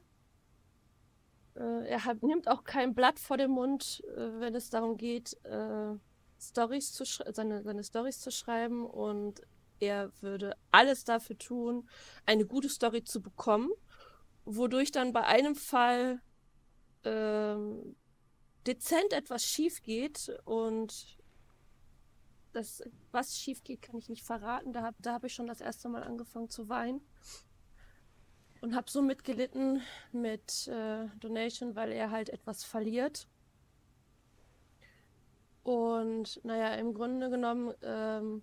Äh, er hat, nimmt auch kein Blatt vor den Mund, äh, wenn es darum geht, äh, Storys zu seine, seine Storys zu schreiben. Und er würde alles dafür tun, eine gute Story zu bekommen, wodurch dann bei einem Fall ähm, dezent etwas schief geht. Und das, was schief geht, kann ich nicht verraten. Da habe da hab ich schon das erste Mal angefangen zu weinen und habe so mitgelitten mit äh, Donation, weil er halt etwas verliert. Und naja, im Grunde genommen ähm,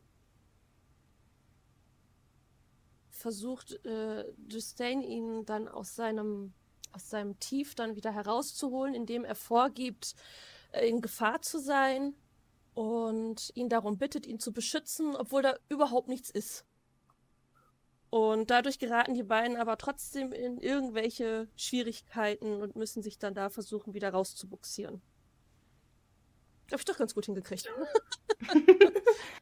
versucht äh, Justine ihn dann aus seinem, aus seinem Tief dann wieder herauszuholen, indem er vorgibt, äh, in Gefahr zu sein und ihn darum bittet, ihn zu beschützen, obwohl da überhaupt nichts ist. Und dadurch geraten die beiden aber trotzdem in irgendwelche Schwierigkeiten und müssen sich dann da versuchen, wieder rauszubuxieren. Hab ich doch ganz gut hingekriegt.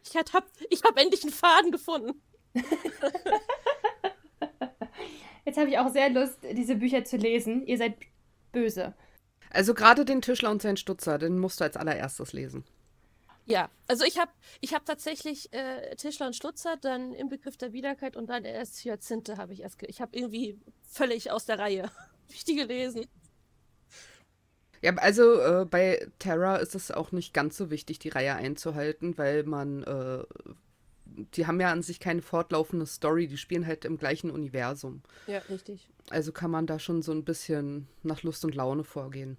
ich hab, ich hab endlich einen Faden gefunden. Jetzt habe ich auch sehr Lust, diese Bücher zu lesen. Ihr seid böse. Also gerade den Tischler und sein Stutzer, den musst du als allererstes lesen. Ja, also ich habe ich hab tatsächlich äh, Tischler und Stutzer, dann im Begriff der Wiederkeit und dann erst Hyazinthe habe ich erst. Ich habe irgendwie völlig aus der Reihe die gelesen. Ja, also äh, bei Terra ist es auch nicht ganz so wichtig, die Reihe einzuhalten, weil man, äh, die haben ja an sich keine fortlaufende Story, die spielen halt im gleichen Universum. Ja, richtig. Also kann man da schon so ein bisschen nach Lust und Laune vorgehen.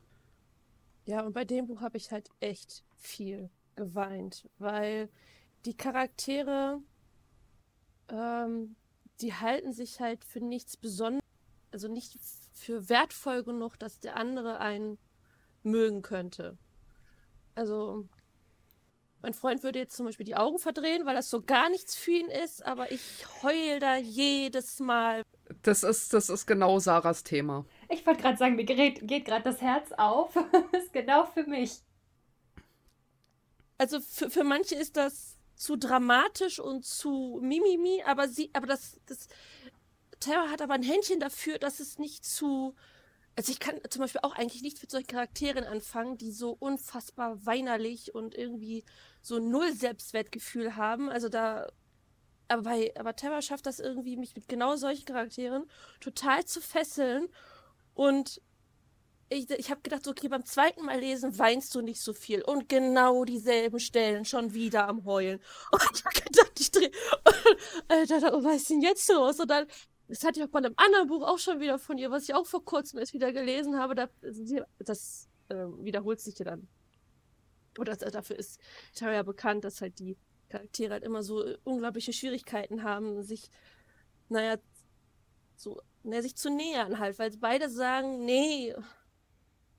Ja, und bei dem Buch habe ich halt echt viel geweint, weil die Charaktere, ähm, die halten sich halt für nichts Besonderes, also nicht für wertvoll genug, dass der andere einen mögen könnte. Also, mein Freund würde jetzt zum Beispiel die Augen verdrehen, weil das so gar nichts für ihn ist, aber ich heul da jedes Mal. Das ist, das ist genau Sarahs Thema. Ich wollte gerade sagen, mir geht, geht gerade das Herz auf. das ist genau für mich. Also für, für manche ist das zu dramatisch und zu mimimi, aber sie, aber das, das Terra hat aber ein Händchen dafür, dass es nicht zu. Also ich kann zum Beispiel auch eigentlich nicht mit solchen Charakteren anfangen, die so unfassbar weinerlich und irgendwie so null Selbstwertgefühl haben. Also da. Aber bei, aber Terra schafft das irgendwie, mich mit genau solchen Charakteren total zu fesseln. Und ich, ich habe gedacht, okay, beim zweiten Mal lesen weinst du nicht so viel. Und genau dieselben Stellen schon wieder am Heulen. Und ich habe gedacht, ich drehe. Alter, was ist denn jetzt los? Und dann das hatte ich auch bei einem anderen Buch auch schon wieder von ihr, was ich auch vor kurzem erst wieder gelesen habe. Da, das äh, wiederholt sich ja dann. Oder das, dafür ist Terra bekannt, dass halt die Charaktere halt immer so äh, unglaubliche Schwierigkeiten haben, sich, naja, so, naja, sich zu nähern halt, weil beide sagen, nee,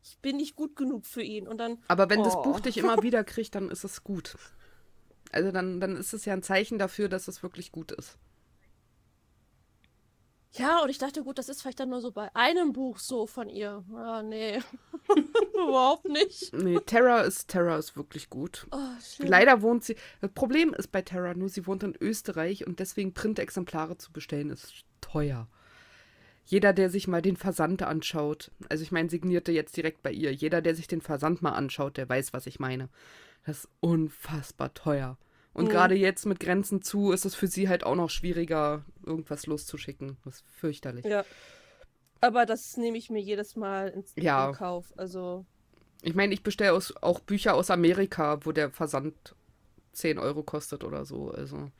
ich bin nicht gut genug für ihn. Und dann. Aber wenn oh. das Buch dich immer wieder kriegt, dann ist es gut. Also dann, dann ist es ja ein Zeichen dafür, dass es wirklich gut ist. Ja, und ich dachte, gut, das ist vielleicht dann nur so bei einem Buch so von ihr. Ah, nee. Überhaupt nicht. Nee, Terra ist, Terra ist wirklich gut. Oh, Leider wohnt sie. Das Problem ist bei Terra nur, sie wohnt in Österreich und deswegen Printexemplare zu bestellen ist teuer. Jeder, der sich mal den Versand anschaut, also ich meine, signierte jetzt direkt bei ihr, jeder, der sich den Versand mal anschaut, der weiß, was ich meine. Das ist unfassbar teuer. Und mhm. gerade jetzt mit Grenzen zu ist es für sie halt auch noch schwieriger, irgendwas loszuschicken. Das ist fürchterlich. Ja. Aber das nehme ich mir jedes Mal ins ja. Kauf. Also. Ich meine, ich bestelle auch Bücher aus Amerika, wo der Versand 10 Euro kostet oder so. Also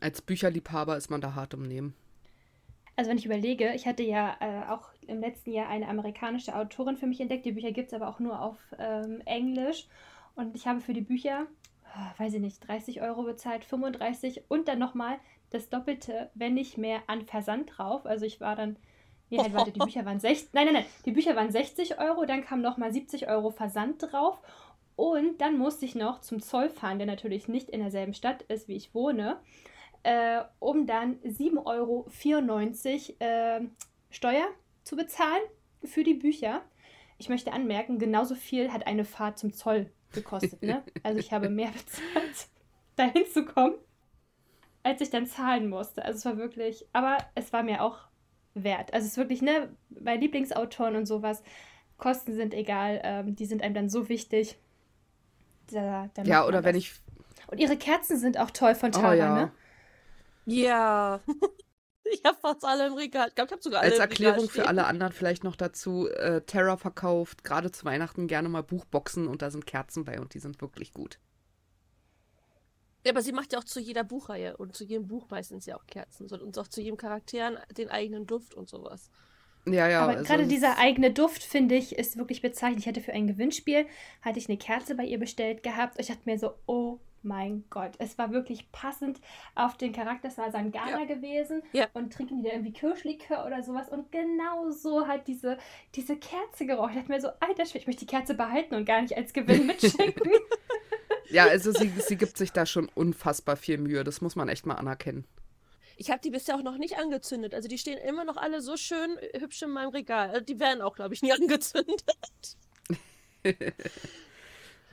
als Bücherliebhaber ist man da hart im Nehmen. Also wenn ich überlege, ich hatte ja äh, auch im letzten Jahr eine amerikanische Autorin für mich entdeckt. Die Bücher gibt es aber auch nur auf ähm, Englisch. Und ich habe für die Bücher oh, weiß ich nicht, 30 Euro bezahlt, 35 und dann nochmal das Doppelte, wenn nicht mehr, an Versand drauf. Also ich war dann, nee, halt, warte, die Bücher waren 60, nein, nein, nein, die Bücher waren 60 Euro, dann kam nochmal 70 Euro Versand drauf und dann musste ich noch zum Zoll fahren, der natürlich nicht in derselben Stadt ist, wie ich wohne, äh, um dann 7,94 Euro äh, Steuer zu bezahlen für die Bücher. Ich möchte anmerken, genauso viel hat eine Fahrt zum Zoll gekostet. Ne? Also ich habe mehr bezahlt, dahin zu kommen, als ich dann zahlen musste. Also es war wirklich, aber es war mir auch wert. Also es ist wirklich, ne, bei Lieblingsautoren und sowas, Kosten sind egal, ähm, die sind einem dann so wichtig. Da, da ja, oder wenn ich. Und ihre Kerzen sind auch toll von Tara, oh, ja. ne? Ja. Ich habe fast alle im Regal. Ich glaube, ich habe sogar alle Als Erklärung für alle anderen vielleicht noch dazu: äh, Terra verkauft gerade zu Weihnachten gerne mal Buchboxen und da sind Kerzen bei und die sind wirklich gut. Ja, aber sie macht ja auch zu jeder Buchreihe und zu jedem Buch meistens ja auch Kerzen und auch zu jedem Charakteren den eigenen Duft und sowas. Ja, ja. Aber also gerade dieser eigene Duft, finde ich, ist wirklich bezeichnend. Ich hatte für ein Gewinnspiel, hatte ich eine Kerze bei ihr bestellt gehabt. Ich dachte mir so, oh mein Gott, es war wirklich passend auf den Charakter. Es war Sangana ja. gewesen ja. und trinken die da irgendwie Kirschlikör oder sowas. Und genau so hat diese, diese Kerze gerochen. Ich dachte mir so, alter Schwede, ich möchte die Kerze behalten und gar nicht als Gewinn mitschicken. ja, also sie, sie gibt sich da schon unfassbar viel Mühe. Das muss man echt mal anerkennen. Ich habe die bisher auch noch nicht angezündet. Also die stehen immer noch alle so schön hübsch in meinem Regal. Also die werden auch, glaube ich, nie angezündet.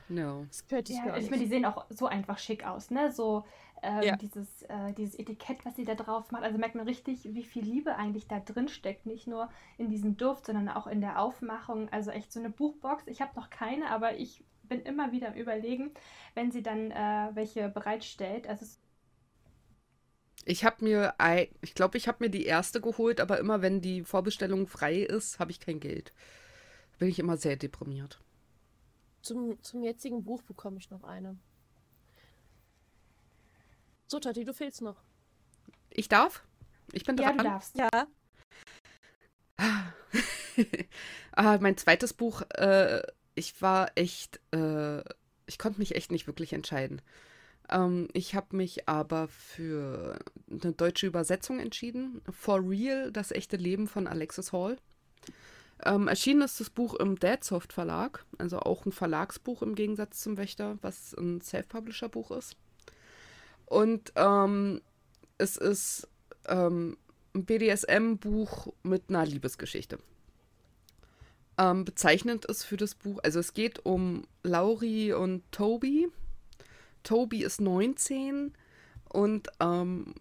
No. Das könnte ich ja, ich meine, die sehen auch so einfach schick aus, ne? So ähm, ja. dieses, äh, dieses Etikett, was sie da drauf macht. Also merkt man richtig, wie viel Liebe eigentlich da drin steckt. Nicht nur in diesem Duft, sondern auch in der Aufmachung. Also echt so eine Buchbox. Ich habe noch keine, aber ich bin immer wieder am Überlegen, wenn sie dann äh, welche bereitstellt. Also ich habe mir, ich glaube, ich habe mir die erste geholt, aber immer wenn die Vorbestellung frei ist, habe ich kein Geld. Bin ich immer sehr deprimiert. Zum, zum jetzigen Buch bekomme ich noch eine. So, Tati, du fehlst noch. Ich darf? Ich bin dran. Ja, du darfst. Ja. ah, mein zweites Buch, äh, ich war echt, äh, ich konnte mich echt nicht wirklich entscheiden. Ähm, ich habe mich aber für eine deutsche Übersetzung entschieden. For Real, das echte Leben von Alexis Hall. Ähm, erschienen ist das Buch im Deadsoft Verlag, also auch ein Verlagsbuch im Gegensatz zum Wächter, was ein Self-Publisher-Buch ist. Und ähm, es ist ähm, ein BDSM-Buch mit einer Liebesgeschichte. Ähm, bezeichnend ist für das Buch, also es geht um Lauri und Toby. Toby ist 19 und ähm,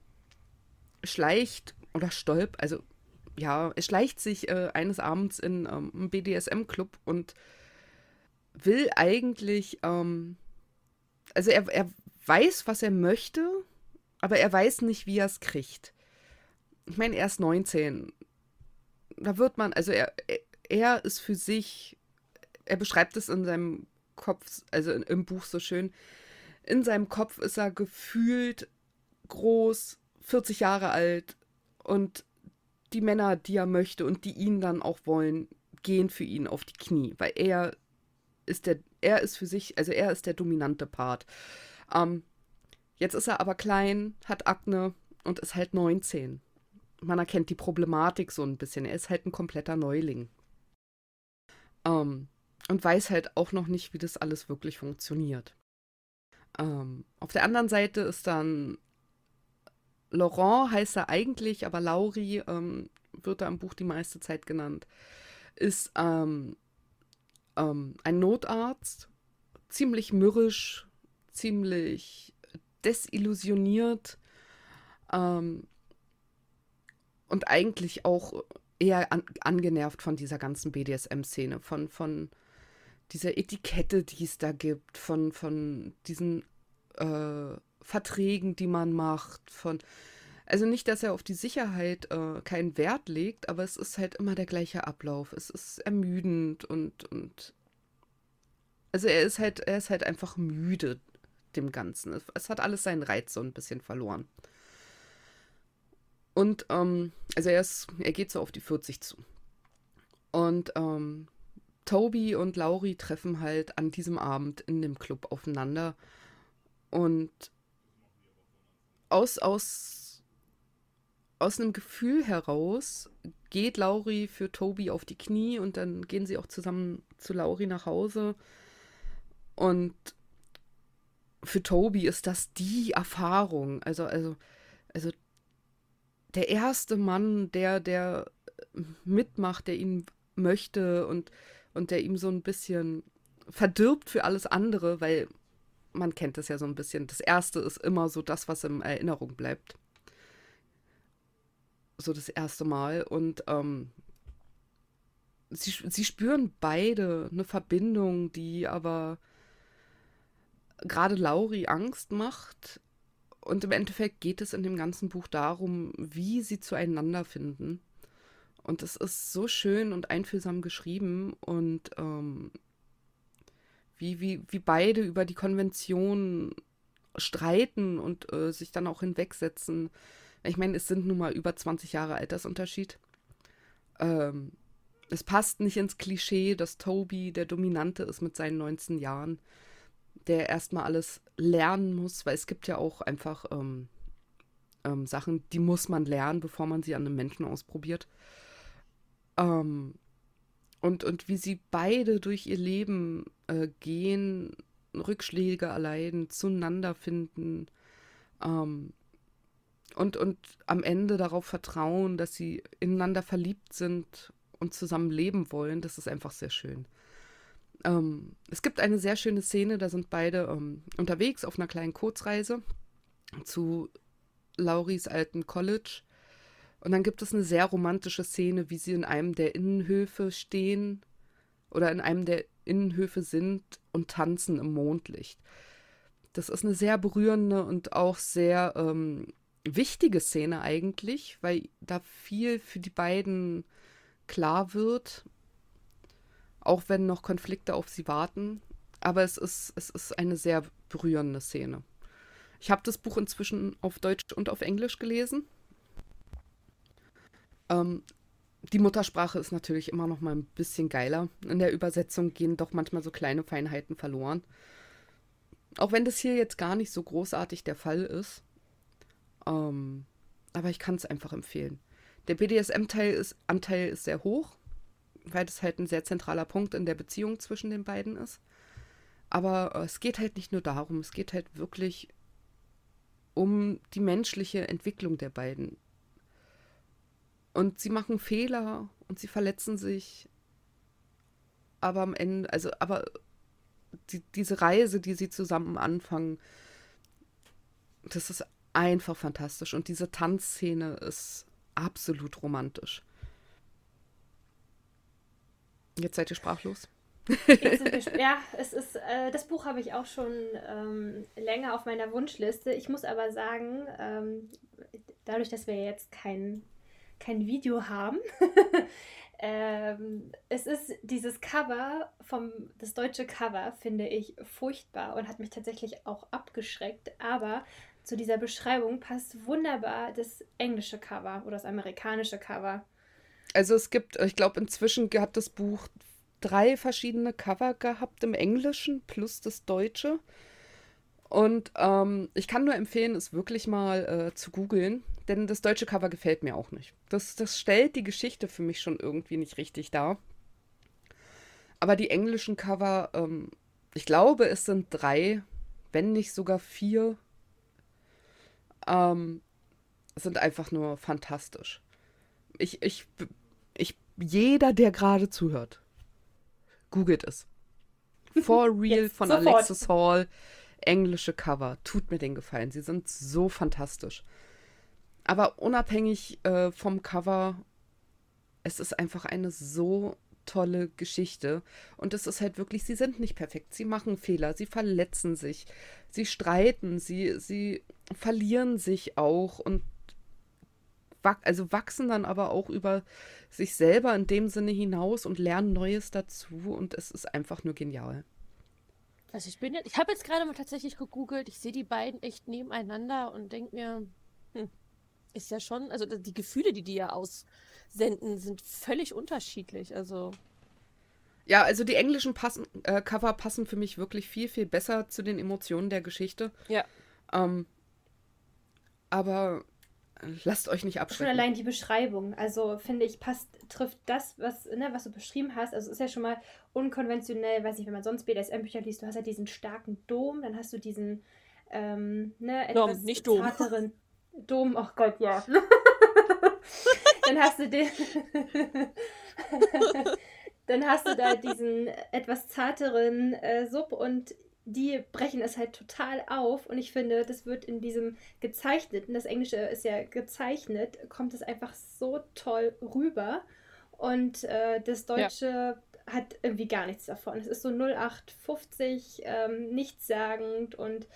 schleicht oder stolp, also ja, er schleicht sich äh, eines Abends in ähm, einen BDSM-Club und will eigentlich, ähm, also er, er weiß, was er möchte, aber er weiß nicht, wie er es kriegt. Ich meine, er ist 19. Da wird man, also er, er ist für sich, er beschreibt es in seinem Kopf, also im Buch so schön, in seinem Kopf ist er gefühlt groß, 40 Jahre alt und die Männer, die er möchte und die ihn dann auch wollen, gehen für ihn auf die Knie, weil er ist der, er ist für sich, also er ist der dominante Part. Ähm, jetzt ist er aber klein, hat Akne und ist halt 19. Man erkennt die Problematik so ein bisschen. Er ist halt ein kompletter Neuling. Ähm, und weiß halt auch noch nicht, wie das alles wirklich funktioniert. Ähm, auf der anderen Seite ist dann Laurent heißt er eigentlich, aber Lauri ähm, wird da im Buch die meiste Zeit genannt, ist ähm, ähm, ein Notarzt, ziemlich mürrisch, ziemlich desillusioniert ähm, und eigentlich auch eher an, angenervt von dieser ganzen BDSM-Szene, von, von dieser Etikette, die es da gibt, von, von diesen äh, Verträgen, die man macht, von also nicht, dass er auf die Sicherheit äh, keinen Wert legt, aber es ist halt immer der gleiche Ablauf. Es ist ermüdend und, und also er ist halt, er ist halt einfach müde dem Ganzen. Es, hat alles seinen Reiz so ein bisschen verloren. Und ähm, also er ist, er geht so auf die 40 zu. Und ähm, Toby und Lauri treffen halt an diesem Abend in dem Club aufeinander. Und aus, aus, aus einem Gefühl heraus geht Lauri für Toby auf die Knie und dann gehen sie auch zusammen zu Lauri nach Hause. Und für Toby ist das die Erfahrung. Also, also, also der erste Mann, der, der mitmacht, der ihn möchte und und der ihm so ein bisschen verdirbt für alles andere, weil man kennt das ja so ein bisschen. Das erste ist immer so das, was in Erinnerung bleibt. So das erste Mal. Und ähm, sie, sie spüren beide eine Verbindung, die aber gerade Lauri Angst macht. Und im Endeffekt geht es in dem ganzen Buch darum, wie sie zueinander finden. Und es ist so schön und einfühlsam geschrieben und ähm, wie, wie, wie beide über die Konvention streiten und äh, sich dann auch hinwegsetzen. Ich meine, es sind nun mal über 20 Jahre Altersunterschied. Ähm, es passt nicht ins Klischee, dass Toby der Dominante ist mit seinen 19 Jahren, der erstmal alles lernen muss, weil es gibt ja auch einfach ähm, ähm, Sachen, die muss man lernen, bevor man sie an einem Menschen ausprobiert. Ähm, und, und wie sie beide durch ihr Leben äh, gehen, Rückschläge erleiden, zueinander finden ähm, und, und am Ende darauf vertrauen, dass sie ineinander verliebt sind und zusammen leben wollen, das ist einfach sehr schön. Ähm, es gibt eine sehr schöne Szene, da sind beide ähm, unterwegs auf einer kleinen Kurzreise zu Lauris alten College und dann gibt es eine sehr romantische Szene, wie sie in einem der Innenhöfe stehen oder in einem der Innenhöfe sind und tanzen im Mondlicht. Das ist eine sehr berührende und auch sehr ähm, wichtige Szene eigentlich, weil da viel für die beiden klar wird, auch wenn noch Konflikte auf sie warten. Aber es ist, es ist eine sehr berührende Szene. Ich habe das Buch inzwischen auf Deutsch und auf Englisch gelesen. Ähm, die Muttersprache ist natürlich immer noch mal ein bisschen geiler. In der Übersetzung gehen doch manchmal so kleine Feinheiten verloren. Auch wenn das hier jetzt gar nicht so großartig der Fall ist. Ähm, aber ich kann es einfach empfehlen. Der BDSM-Teil ist, Anteil ist sehr hoch, weil das halt ein sehr zentraler Punkt in der Beziehung zwischen den beiden ist. Aber äh, es geht halt nicht nur darum, es geht halt wirklich um die menschliche Entwicklung der beiden. Und sie machen Fehler und sie verletzen sich. Aber am Ende, also, aber die, diese Reise, die sie zusammen anfangen, das ist einfach fantastisch. Und diese Tanzszene ist absolut romantisch. Jetzt seid ihr sprachlos. ja, es ist, äh, das Buch habe ich auch schon ähm, länger auf meiner Wunschliste. Ich muss aber sagen, ähm, dadurch, dass wir jetzt kein, kein Video haben, ähm, es ist dieses Cover vom, das deutsche Cover finde ich furchtbar und hat mich tatsächlich auch abgeschreckt. Aber zu dieser Beschreibung passt wunderbar das englische Cover oder das amerikanische Cover. Also es gibt, ich glaube, inzwischen hat das Buch drei verschiedene Cover gehabt im Englischen plus das Deutsche. Und ähm, ich kann nur empfehlen, es wirklich mal äh, zu googeln, denn das deutsche Cover gefällt mir auch nicht. Das, das stellt die Geschichte für mich schon irgendwie nicht richtig dar. Aber die englischen Cover, ähm, ich glaube, es sind drei, wenn nicht sogar vier, ähm, sind einfach nur fantastisch. Ich, ich, ich, jeder, der gerade zuhört, googelt es. For Real von sofort. Alexis Hall, englische Cover. Tut mir den Gefallen. Sie sind so fantastisch. Aber unabhängig äh, vom Cover, es ist einfach eine so tolle Geschichte. Und es ist halt wirklich, sie sind nicht perfekt. Sie machen Fehler, sie verletzen sich, sie streiten, sie, sie verlieren sich auch und also wachsen dann aber auch über sich selber in dem Sinne hinaus und lernen Neues dazu und es ist einfach nur genial. Also ich bin jetzt, ich habe jetzt gerade mal tatsächlich gegoogelt, ich sehe die beiden echt nebeneinander und denke mir, hm, ist ja schon, also die Gefühle, die die ja aussenden, sind völlig unterschiedlich. Also ja, also die englischen passen, äh, Cover passen für mich wirklich viel, viel besser zu den Emotionen der Geschichte. Ja. Ähm, aber lasst euch nicht abschrecken. Schon allein die Beschreibung, also finde ich, passt, trifft das, was, ne, was du beschrieben hast. Also ist ja schon mal unkonventionell, weiß ich, wenn man sonst BDSM-Bücher liest, du hast ja diesen starken Dom, dann hast du diesen, ähm, ne, etwas Dom, nicht Dom. zarteren, Dom, oh Gott, ja. dann hast du den. dann hast du da diesen etwas zarteren äh, Sub und die brechen es halt total auf und ich finde, das wird in diesem gezeichneten, das Englische ist ja gezeichnet, kommt es einfach so toll rüber und äh, das Deutsche ja. hat irgendwie gar nichts davon. Es ist so 0850, ähm, nichtssagend und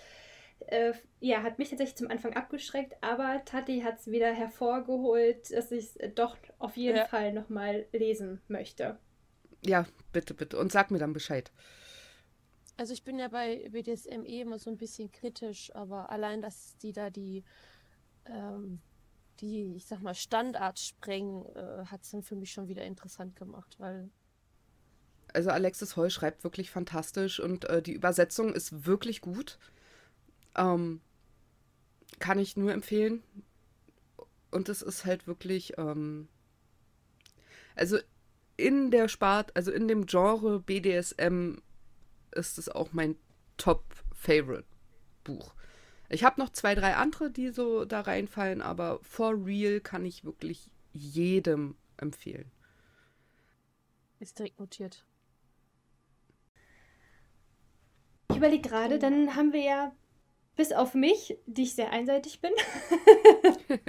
äh, ja, hat mich tatsächlich zum Anfang abgeschreckt, aber Tati hat es wieder hervorgeholt, dass ich es doch auf jeden ja. Fall nochmal lesen möchte. Ja, bitte, bitte. Und sag mir dann Bescheid. Also ich bin ja bei BDSM eh immer so ein bisschen kritisch, aber allein, dass die da die, ähm, die, ich sag mal, Standard sprengen, äh, hat es dann für mich schon wieder interessant gemacht, weil also Alexis Heu schreibt wirklich fantastisch und äh, die Übersetzung ist wirklich gut. Ähm, kann ich nur empfehlen. Und es ist halt wirklich, ähm, also in der Spart, also in dem Genre BDSM ist es auch mein Top-Favorite-Buch. Ich habe noch zwei, drei andere, die so da reinfallen, aber For Real kann ich wirklich jedem empfehlen. Ist direkt notiert. Ich überlege gerade, dann haben wir ja bis auf mich, die ich sehr einseitig bin,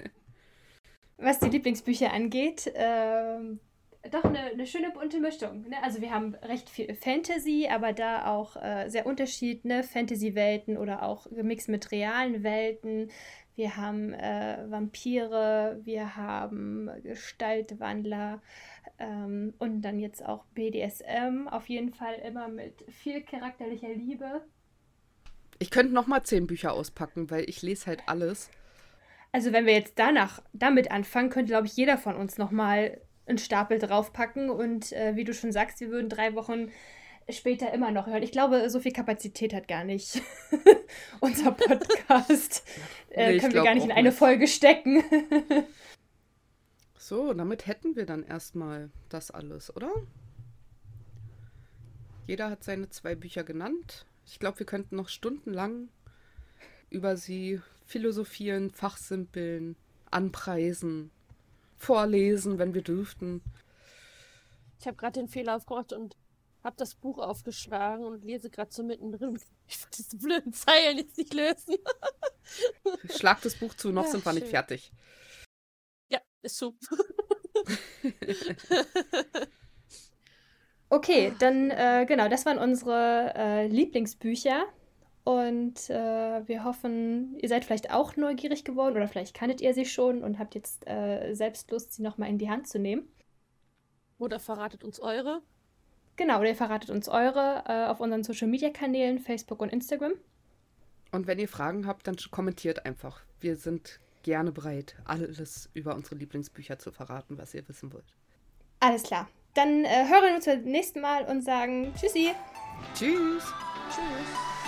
was die Lieblingsbücher angeht, äh, doch eine, eine, schöne bunte Mischung. Ne? Also wir haben recht viel Fantasy, aber da auch äh, sehr unterschiedliche Fantasy-Welten oder auch gemixt mit realen Welten. Wir haben äh, Vampire, wir haben Gestaltwandler ähm, und dann jetzt auch BDSM. Auf jeden Fall immer mit viel charakterlicher Liebe. Ich könnte noch mal zehn Bücher auspacken, weil ich lese halt alles. Also wenn wir jetzt danach damit anfangen, könnte glaube ich jeder von uns noch mal einen Stapel draufpacken und äh, wie du schon sagst, wir würden drei Wochen später immer noch hören. Ich glaube, so viel Kapazität hat gar nicht unser Podcast. äh, nee, können wir gar nicht in eine nicht. Folge stecken. so, damit hätten wir dann erstmal das alles, oder? Jeder hat seine zwei Bücher genannt. Ich glaube, wir könnten noch stundenlang über sie philosophieren, fachsimpeln, anpreisen, vorlesen, wenn wir dürften. Ich habe gerade den Fehler aufgemacht und habe das Buch aufgeschlagen und lese gerade so mittendrin. Ich wollte diese blöden Zeilen jetzt nicht lösen. Schlag das Buch zu, noch Ja, sind wir nicht fertig. Ja, ist so. Okay, dann äh, genau, das waren unsere äh, Lieblingsbücher. Und äh, wir hoffen, ihr seid vielleicht auch neugierig geworden oder vielleicht kanntet ihr sie schon und habt jetzt äh, selbst Lust, sie nochmal in die Hand zu nehmen. Oder verratet uns eure. Genau, oder ihr verratet uns eure äh, auf unseren Social Media Kanälen, Facebook und Instagram. Und wenn ihr Fragen habt, dann kommentiert einfach. Wir sind gerne bereit, alles über unsere Lieblingsbücher zu verraten, was ihr wissen wollt. Alles klar. Dann äh, hören wir uns beim nächsten Mal und sagen Tschüssi. Tschüss! Tschüss.